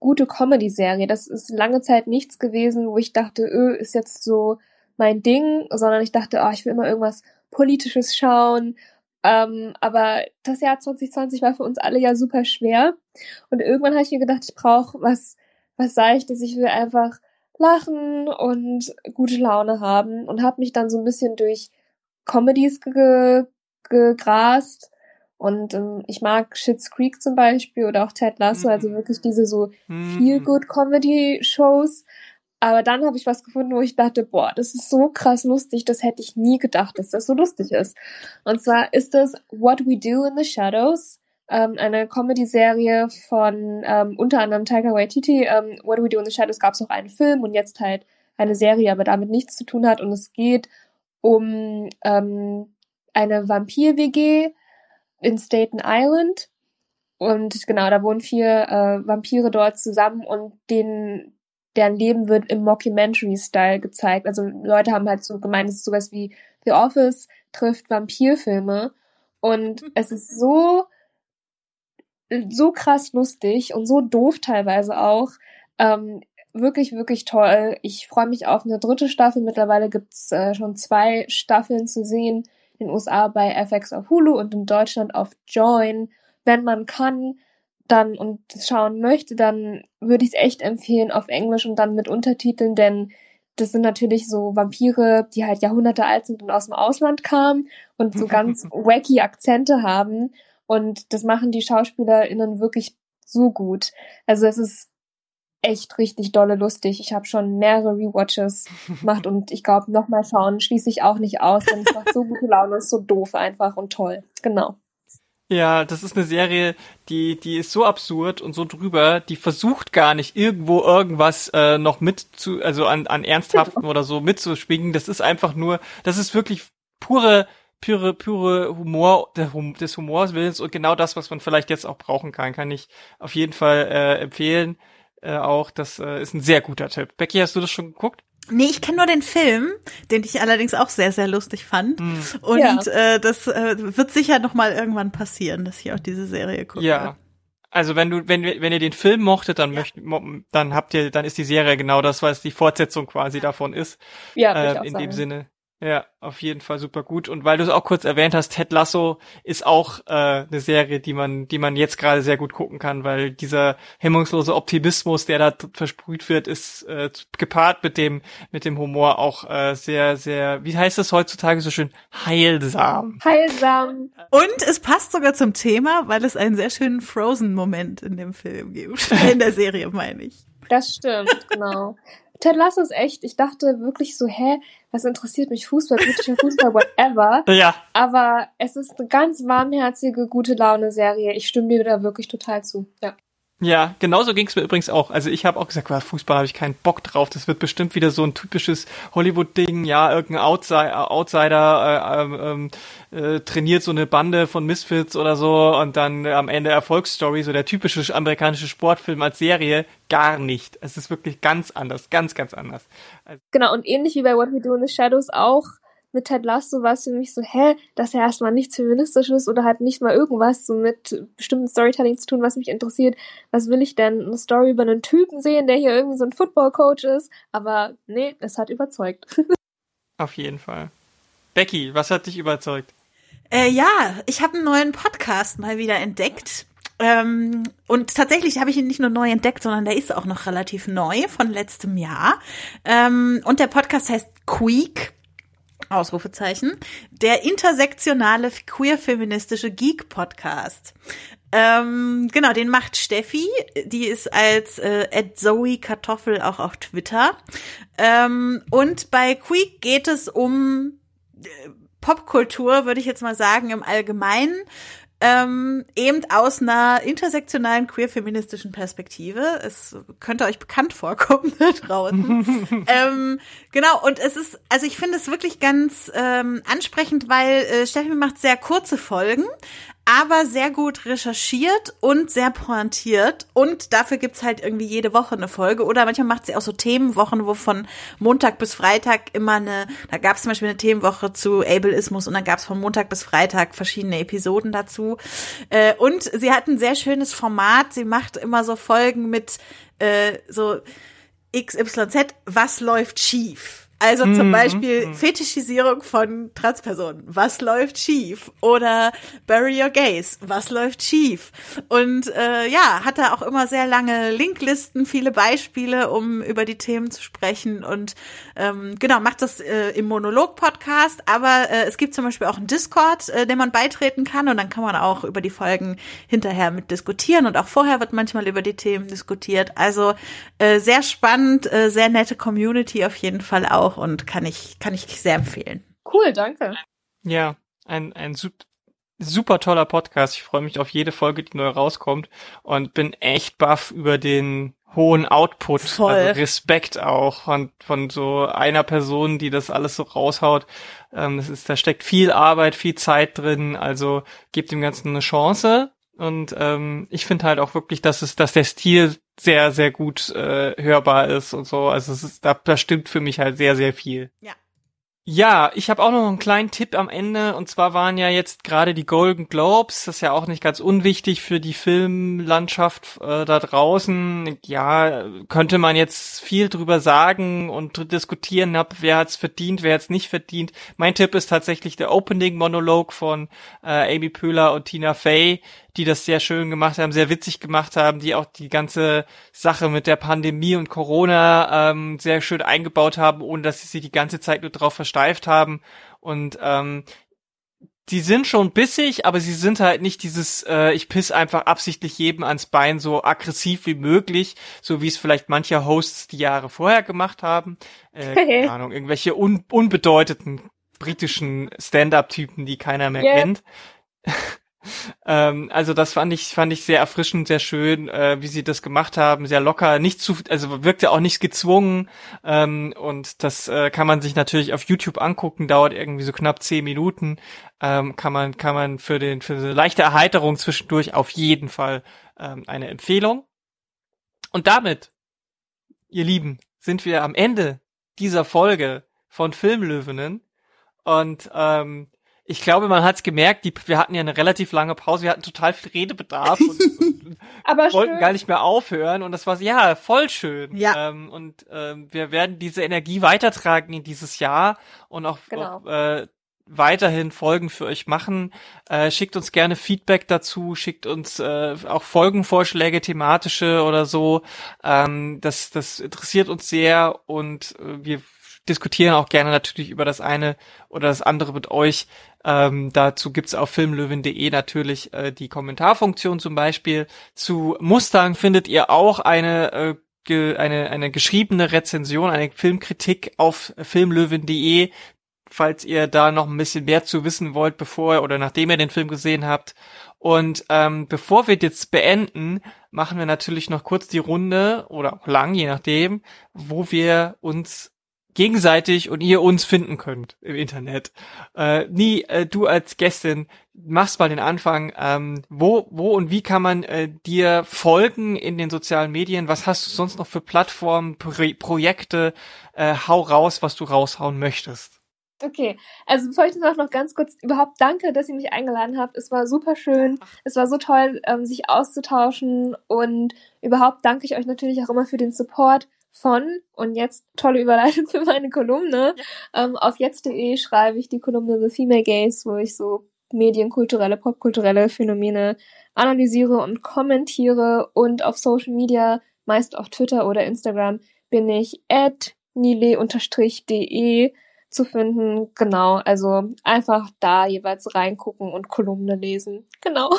gute Comedy-Serie. Das ist lange Zeit nichts gewesen, wo ich dachte, öh, ist jetzt so mein Ding, sondern ich dachte, oh, ich will immer irgendwas Politisches schauen. Ähm, aber das Jahr 2020 war für uns alle ja super schwer. Und irgendwann habe ich mir gedacht, ich brauche was, was Seichtes. Ich will einfach lachen und gute Laune haben und habe mich dann so ein bisschen durch Comedies ge gegrast. Und ähm, ich mag Shits Creek zum Beispiel oder auch Ted Lasso, mhm. also wirklich diese so mhm. Feel-Good-Comedy-Shows. Aber dann habe ich was gefunden, wo ich dachte, boah, das ist so krass lustig, das hätte ich nie gedacht, dass das so lustig ist. Und zwar ist das What We Do in the Shadows ähm, eine Comedy-Serie von ähm, unter anderem Tiger Waititi. Ähm, What Do We Do in the Shadows gab es auch einen Film und jetzt halt eine Serie, aber damit nichts zu tun hat. Und es geht um ähm, eine Vampir-WG in Staten Island. Und genau, da wohnen vier äh, Vampire dort zusammen und den, deren Leben wird im Mockumentary-Style gezeigt. Also Leute haben halt so gemeint, es ist sowas wie The Office trifft Vampirfilme. Und es ist so so krass lustig und so doof teilweise auch. Ähm, wirklich, wirklich toll. Ich freue mich auf eine dritte Staffel. Mittlerweile gibt's äh, schon zwei Staffeln zu sehen. In den USA bei FX auf Hulu und in Deutschland auf Join. Wenn man kann, dann und schauen möchte, dann würde ich es echt empfehlen auf Englisch und dann mit Untertiteln, denn das sind natürlich so Vampire, die halt Jahrhunderte alt sind und aus dem Ausland kamen und so [laughs] ganz wacky Akzente haben. Und das machen die SchauspielerInnen wirklich so gut. Also es ist echt richtig dolle lustig. Ich habe schon mehrere Rewatches [laughs] gemacht und ich glaube, nochmal schauen schließe ich auch nicht aus, denn es macht so gute Laune, ist so doof einfach und toll. Genau. Ja, das ist eine Serie, die, die ist so absurd und so drüber, die versucht gar nicht irgendwo irgendwas äh, noch mit zu, also an, an Ernsthaften oder so mitzuschwingen. Das ist einfach nur, das ist wirklich pure pure, pure Humor des Humors willens und genau das, was man vielleicht jetzt auch brauchen kann, kann ich auf jeden Fall äh, empfehlen. Äh, auch das äh, ist ein sehr guter Tipp. Becky, hast du das schon geguckt? Nee, ich kenne nur den Film, den ich allerdings auch sehr, sehr lustig fand. Mhm. Und ja. äh, das äh, wird sicher noch mal irgendwann passieren, dass ich auch diese Serie gucke. Ja. Also wenn du, wenn, wenn ihr den Film mochtet, dann ja. möcht, dann habt ihr, dann ist die Serie genau das, was die Fortsetzung quasi davon ist. Ja, äh, in sagen. dem Sinne. Ja, auf jeden Fall super gut. Und weil du es auch kurz erwähnt hast, Ted Lasso ist auch äh, eine Serie, die man, die man jetzt gerade sehr gut gucken kann, weil dieser hemmungslose Optimismus, der da versprüht wird, ist äh, gepaart mit dem mit dem Humor auch äh, sehr, sehr, wie heißt das heutzutage so schön, heilsam. Heilsam. Und es passt sogar zum Thema, weil es einen sehr schönen Frozen-Moment in dem Film gibt. [laughs] in der Serie, meine ich. Das stimmt, genau. Ted Lasso ist echt, ich dachte wirklich so, hä, was interessiert mich Fußball, britischer Fußball, whatever. [laughs] Ja. Aber es ist eine ganz warmherzige, gute Laune-Serie. Ich stimme dir da wirklich total zu, ja. Ja, genauso ging es mir übrigens auch. Also ich habe auch gesagt, Fußball habe ich keinen Bock drauf. Das wird bestimmt wieder so ein typisches Hollywood-Ding. Ja, irgendein Outsider, Outsider äh, ähm, äh, trainiert so eine Bande von Misfits oder so und dann äh, am Ende Erfolgsstory, so der typische amerikanische Sportfilm als Serie. Gar nicht. Es ist wirklich ganz anders, ganz, ganz anders. Also genau, und ähnlich wie bei What We Do in the Shadows auch mit Ted Lasso war es für mich so, hä, dass er erstmal nichts Feministisches oder hat nicht mal irgendwas so mit bestimmten Storytelling zu tun, was mich interessiert. Was will ich denn? Eine Story über einen Typen sehen, der hier irgendwie so ein Football-Coach ist? Aber nee, es hat überzeugt. [laughs] Auf jeden Fall. Becky, was hat dich überzeugt? Äh, ja, ich habe einen neuen Podcast mal wieder entdeckt. Ähm, und tatsächlich habe ich ihn nicht nur neu entdeckt, sondern der ist auch noch relativ neu von letztem Jahr. Ähm, und der Podcast heißt Queek. Ausrufezeichen, der intersektionale queer-feministische Geek-Podcast. Ähm, genau, den macht Steffi, die ist als äh, Zoe Kartoffel auch auf Twitter. Ähm, und bei Queek geht es um äh, Popkultur, würde ich jetzt mal sagen, im Allgemeinen ähm, eben aus einer intersektionalen queer-feministischen Perspektive. Es könnte euch bekannt vorkommen [laughs] da draußen. [laughs] ähm, genau, und es ist, also ich finde es wirklich ganz ähm, ansprechend, weil äh, Steffi macht sehr kurze Folgen, aber sehr gut recherchiert und sehr pointiert. Und dafür gibt's halt irgendwie jede Woche eine Folge. Oder manchmal macht sie auch so Themenwochen, wo von Montag bis Freitag immer eine, da gab's zum Beispiel eine Themenwoche zu Ableismus und dann gab's von Montag bis Freitag verschiedene Episoden dazu. Äh, und sie hat ein sehr schönes Format. Sie macht immer so Folgen mit äh, so XYZ, was läuft schief? Also zum mhm. Beispiel mhm. Fetischisierung von Transpersonen. Was läuft schief? Oder Bury Your Gays. Was läuft schief? Und äh, ja, hat er auch immer sehr lange Linklisten, viele Beispiele, um über die Themen zu sprechen. Und ähm, genau, macht das äh, im Monolog-Podcast. Aber äh, es gibt zum Beispiel auch einen Discord, äh, dem man beitreten kann. Und dann kann man auch über die Folgen hinterher mit diskutieren. Und auch vorher wird manchmal über die Themen diskutiert. Also äh, sehr spannend, äh, sehr nette Community auf jeden Fall auch auch und kann ich, kann ich sehr empfehlen. Cool, danke. Ja, ein, ein super toller Podcast. Ich freue mich auf jede Folge, die neu rauskommt und bin echt baff über den hohen Output, Voll. also Respekt auch von, von so einer Person, die das alles so raushaut. Ähm, das ist, da steckt viel Arbeit, viel Zeit drin, also gebt dem Ganzen eine Chance. Und ähm, ich finde halt auch wirklich, dass es, dass der Stil sehr, sehr gut äh, hörbar ist und so. Also es ist, da, da stimmt für mich halt sehr, sehr viel. Ja. Ja, ich habe auch noch einen kleinen Tipp am Ende. Und zwar waren ja jetzt gerade die Golden Globes. Das ist ja auch nicht ganz unwichtig für die Filmlandschaft äh, da draußen. Ja, könnte man jetzt viel drüber sagen und diskutieren, hab, wer hat's verdient, wer hat's nicht verdient. Mein Tipp ist tatsächlich der Opening-Monolog von äh, Amy Pöhler und Tina Fey die das sehr schön gemacht haben, sehr witzig gemacht haben, die auch die ganze Sache mit der Pandemie und Corona ähm, sehr schön eingebaut haben, ohne dass sie sich die ganze Zeit nur drauf versteift haben. Und ähm, die sind schon bissig, aber sie sind halt nicht dieses, äh, ich piss einfach absichtlich jedem ans Bein so aggressiv wie möglich, so wie es vielleicht manche Hosts die Jahre vorher gemacht haben. Äh, [laughs] keine Ahnung, irgendwelche un unbedeuteten britischen Stand-up-Typen, die keiner mehr yeah. kennt. Ähm, also das fand ich fand ich sehr erfrischend, sehr schön, äh, wie sie das gemacht haben, sehr locker, nicht zu, also wirkte auch nicht gezwungen ähm, und das äh, kann man sich natürlich auf YouTube angucken, dauert irgendwie so knapp zehn Minuten, ähm, kann man kann man für den für eine leichte Erheiterung zwischendurch auf jeden Fall ähm, eine Empfehlung. Und damit, ihr Lieben, sind wir am Ende dieser Folge von Filmlöwinnen. Und ähm, ich glaube, man hat's gemerkt, die, wir hatten ja eine relativ lange Pause, wir hatten total viel Redebedarf und, [laughs] und wollten schön. gar nicht mehr aufhören und das war ja voll schön. Ja. Ähm, und ähm, wir werden diese Energie weitertragen in dieses Jahr und auch, Genau. auch äh, weiterhin Folgen für euch machen. Äh, schickt uns gerne Feedback dazu, schickt uns äh, auch Folgenvorschläge, thematische oder so. Ähm, das, das interessiert uns sehr und äh, wir diskutieren auch gerne natürlich über das eine oder das andere mit euch. Ähm, dazu gibt's auf filmlöwen.de natürlich äh, die Kommentarfunktion zum Beispiel. Zu Mustang findet ihr auch eine äh, eine, eine geschriebene Rezension, eine Filmkritik auf filmlöwen.de, falls ihr da noch ein bisschen mehr zu wissen wollt, bevor oder nachdem ihr den Film gesehen habt. Und ähm, bevor wir jetzt beenden, machen wir natürlich noch kurz die Runde oder auch lang, je nachdem, wo wir uns gegenseitig und ihr uns finden könnt im Internet. Äh, nie, äh, du als Gästin machst mal den Anfang. Ähm, wo, wo und wie kann man äh, dir folgen in den sozialen Medien? Was hast du sonst noch für Plattformen, Pro Projekte? Äh, hau raus, was du raushauen möchtest. Okay, also bevor ich das auch noch ganz kurz überhaupt danke, dass ihr mich eingeladen habt. Es war super schön. Es war so toll, ähm, sich auszutauschen und überhaupt danke ich euch natürlich auch immer für den Support von und jetzt tolle Überleitung für meine Kolumne. Ähm, auf jetzt.de schreibe ich die Kolumne The Female Gaze, wo ich so medienkulturelle, popkulturelle Phänomene analysiere und kommentiere und auf Social Media, meist auf Twitter oder Instagram, bin ich at nile-de zu finden. Genau, also einfach da jeweils reingucken und Kolumne lesen. Genau.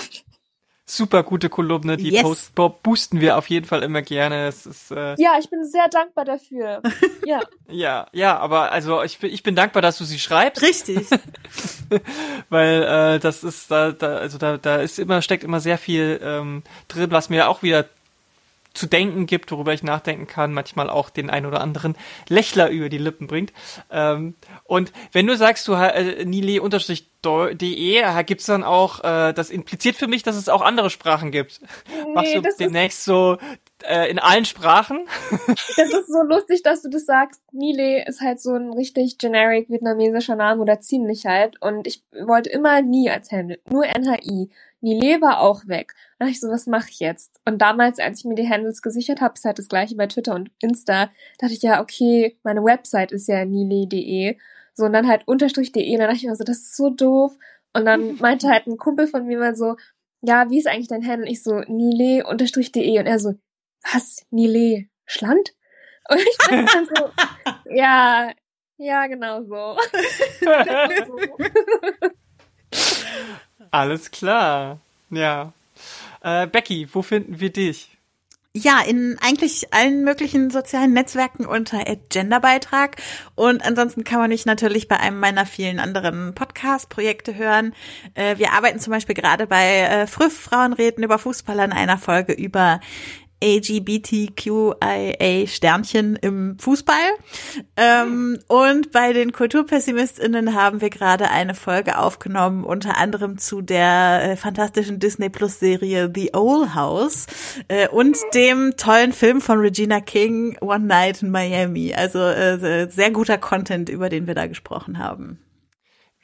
Super gute Kolumne, die Yes. post bo- boosten wir auf jeden Fall immer gerne. Es ist äh, Ja, ich bin sehr dankbar dafür. [laughs] Ja. ja, ja, aber also ich bin ich bin dankbar, dass du sie schreibst. Richtig. [laughs] weil äh, das ist da, da also da da ist immer steckt immer sehr viel ähm, drin, was mir auch wieder zu denken gibt, worüber ich nachdenken kann, manchmal auch den ein oder anderen Lächler über die Lippen bringt. Ähm, und wenn du sagst, du äh, nile-de, gibt's dann auch, äh, das impliziert für mich, dass es auch andere Sprachen gibt. Machst Nee, du das ist, demnächst so äh, in allen Sprachen? [laughs] das ist so lustig, dass du das sagst. Nile ist halt so ein richtig generic vietnamesischer Name oder ziemlich halt. Und ich wollte immer nie als Handle, nur NHI. Nile war auch weg. Da dachte ich so, was mache ich jetzt? Und damals, als ich mir die Handles gesichert habe, ist halt das gleiche bei Twitter und Insta, dachte ich ja, okay, meine Website ist ja nile.de. So, und dann halt unterstrich.de. Und dann dachte ich mir so, das ist so doof. Und dann [laughs] meinte halt ein Kumpel von mir mal so, ja, wie ist eigentlich dein Handle? Und ich so, nile unterstrich de. Und er so, was? Nile Schland? [laughs] Und ich dachte dann so, [laughs] ja, ja, genau so. Alles klar. Ja. Äh, Becky, wo finden wir dich? Ja, in eigentlich allen möglichen sozialen Netzwerken unter Genderbeitrag. Und ansonsten kann man mich natürlich bei einem meiner vielen anderen Podcast-Projekte hören. Äh, wir arbeiten zum Beispiel gerade bei äh, Früff Frauen reden über Fußball an einer Folge über LGBTQIA Sternchen im Fußball. Ähm, und bei den KulturpessimistInnen haben wir gerade eine Folge aufgenommen, unter anderem zu der äh, fantastischen Disney Plus Serie The Owl House äh, und dem tollen Film von Regina King One Night in Miami. Also äh, sehr guter Content, über den wir da gesprochen haben.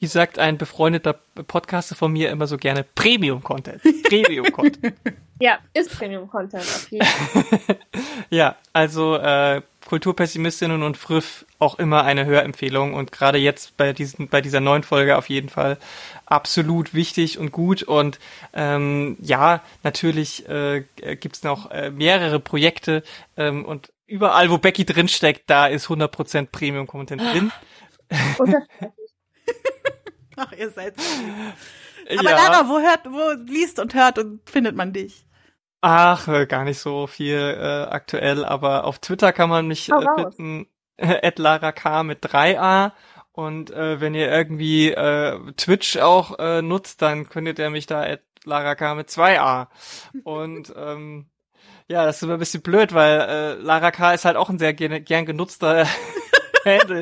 Wie sagt ein befreundeter Podcaster von mir immer so gerne Premium-Content. Premium-Content. [laughs] ja, ist Premium-Content auf jeden Fall. [laughs] ja, also äh, Kulturpessimistinnen und Früff auch immer eine Hörempfehlung und gerade jetzt bei diesen bei dieser neuen Folge auf jeden Fall absolut wichtig und gut und ähm, ja natürlich äh, gibt's noch äh, mehrere Projekte ähm, und überall wo Becky drinsteckt da ist 100% Premium Content drin [laughs] Ach, ihr seid so. Aber ja. Lara, wo hört, wo liest und hört und findet man dich? Ach, äh, gar nicht so viel äh, aktuell, aber auf Twitter kann man mich äh, finden, [laughs] äh, Lara K mit 3a. Und äh, wenn ihr irgendwie äh, Twitch auch äh, nutzt, dann könntet ihr mich da at Lara K mit 2a. Und [laughs] ähm, ja, das ist immer ein bisschen blöd, weil äh, Lara K ist halt auch ein sehr gern, gern genutzter [laughs] Handle.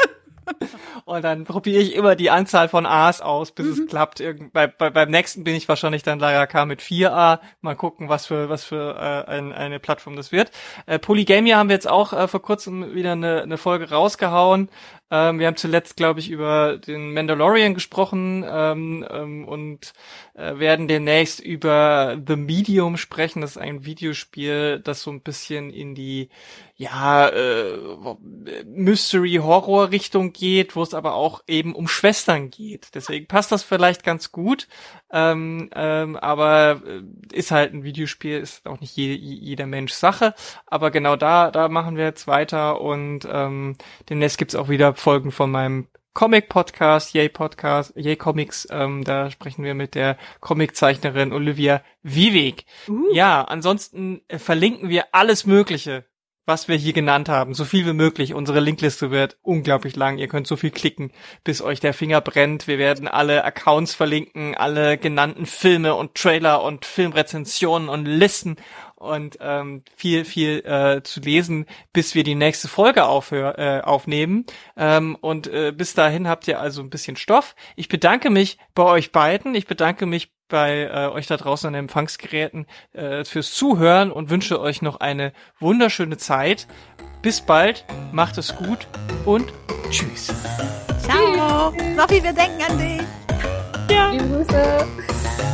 [laughs] Und dann probiere ich immer die Anzahl von A's aus, bis mhm. es klappt. Irgend, bei, bei, beim nächsten bin ich wahrscheinlich dann Lara K mit 4A. Mal gucken, was für was für äh, ein, eine Plattform das wird. Äh, Polygamia haben wir jetzt auch äh, vor kurzem wieder eine, eine Folge rausgehauen. Ähm, wir haben zuletzt, glaube ich, über den Mandalorian gesprochen ähm, ähm, und äh, werden demnächst über The Medium sprechen. Das ist ein Videospiel, das so ein bisschen in die ja äh, Mystery-Horror-Richtung geht, wo es aber auch eben um Schwestern geht. Deswegen passt das vielleicht ganz gut. Ähm, ähm, aber äh, ist halt ein Videospiel, ist auch nicht je, jeder Mensch Sache. Aber genau da, da machen wir jetzt weiter und ähm, demnächst gibt's auch wieder Folgen von meinem Comic-Podcast, Yay Podcast, Yay Comics. Ähm, da sprechen wir mit der Comiczeichnerin Olivia Vivek. Uh. Ja, ansonsten äh, verlinken wir alles Mögliche was wir hier genannt haben, so viel wie möglich. Unsere Linkliste wird unglaublich lang. Ihr könnt so viel klicken, bis euch der Finger brennt. Wir werden alle Accounts verlinken, alle genannten Filme und Trailer und Filmrezensionen und Listen und ähm, viel, viel äh, zu lesen, bis wir die nächste Folge aufhör, äh, aufnehmen. Ähm, und äh, bis dahin habt ihr also ein bisschen Stoff. Ich bedanke mich bei euch beiden. Ich bedanke mich bei äh, euch da draußen an den Empfangsgeräten äh, fürs Zuhören und wünsche euch noch eine wunderschöne Zeit. Bis bald, macht es gut und tschüss. Ciao. Sophie, wir denken an dich. Ja. Liebe Grüße.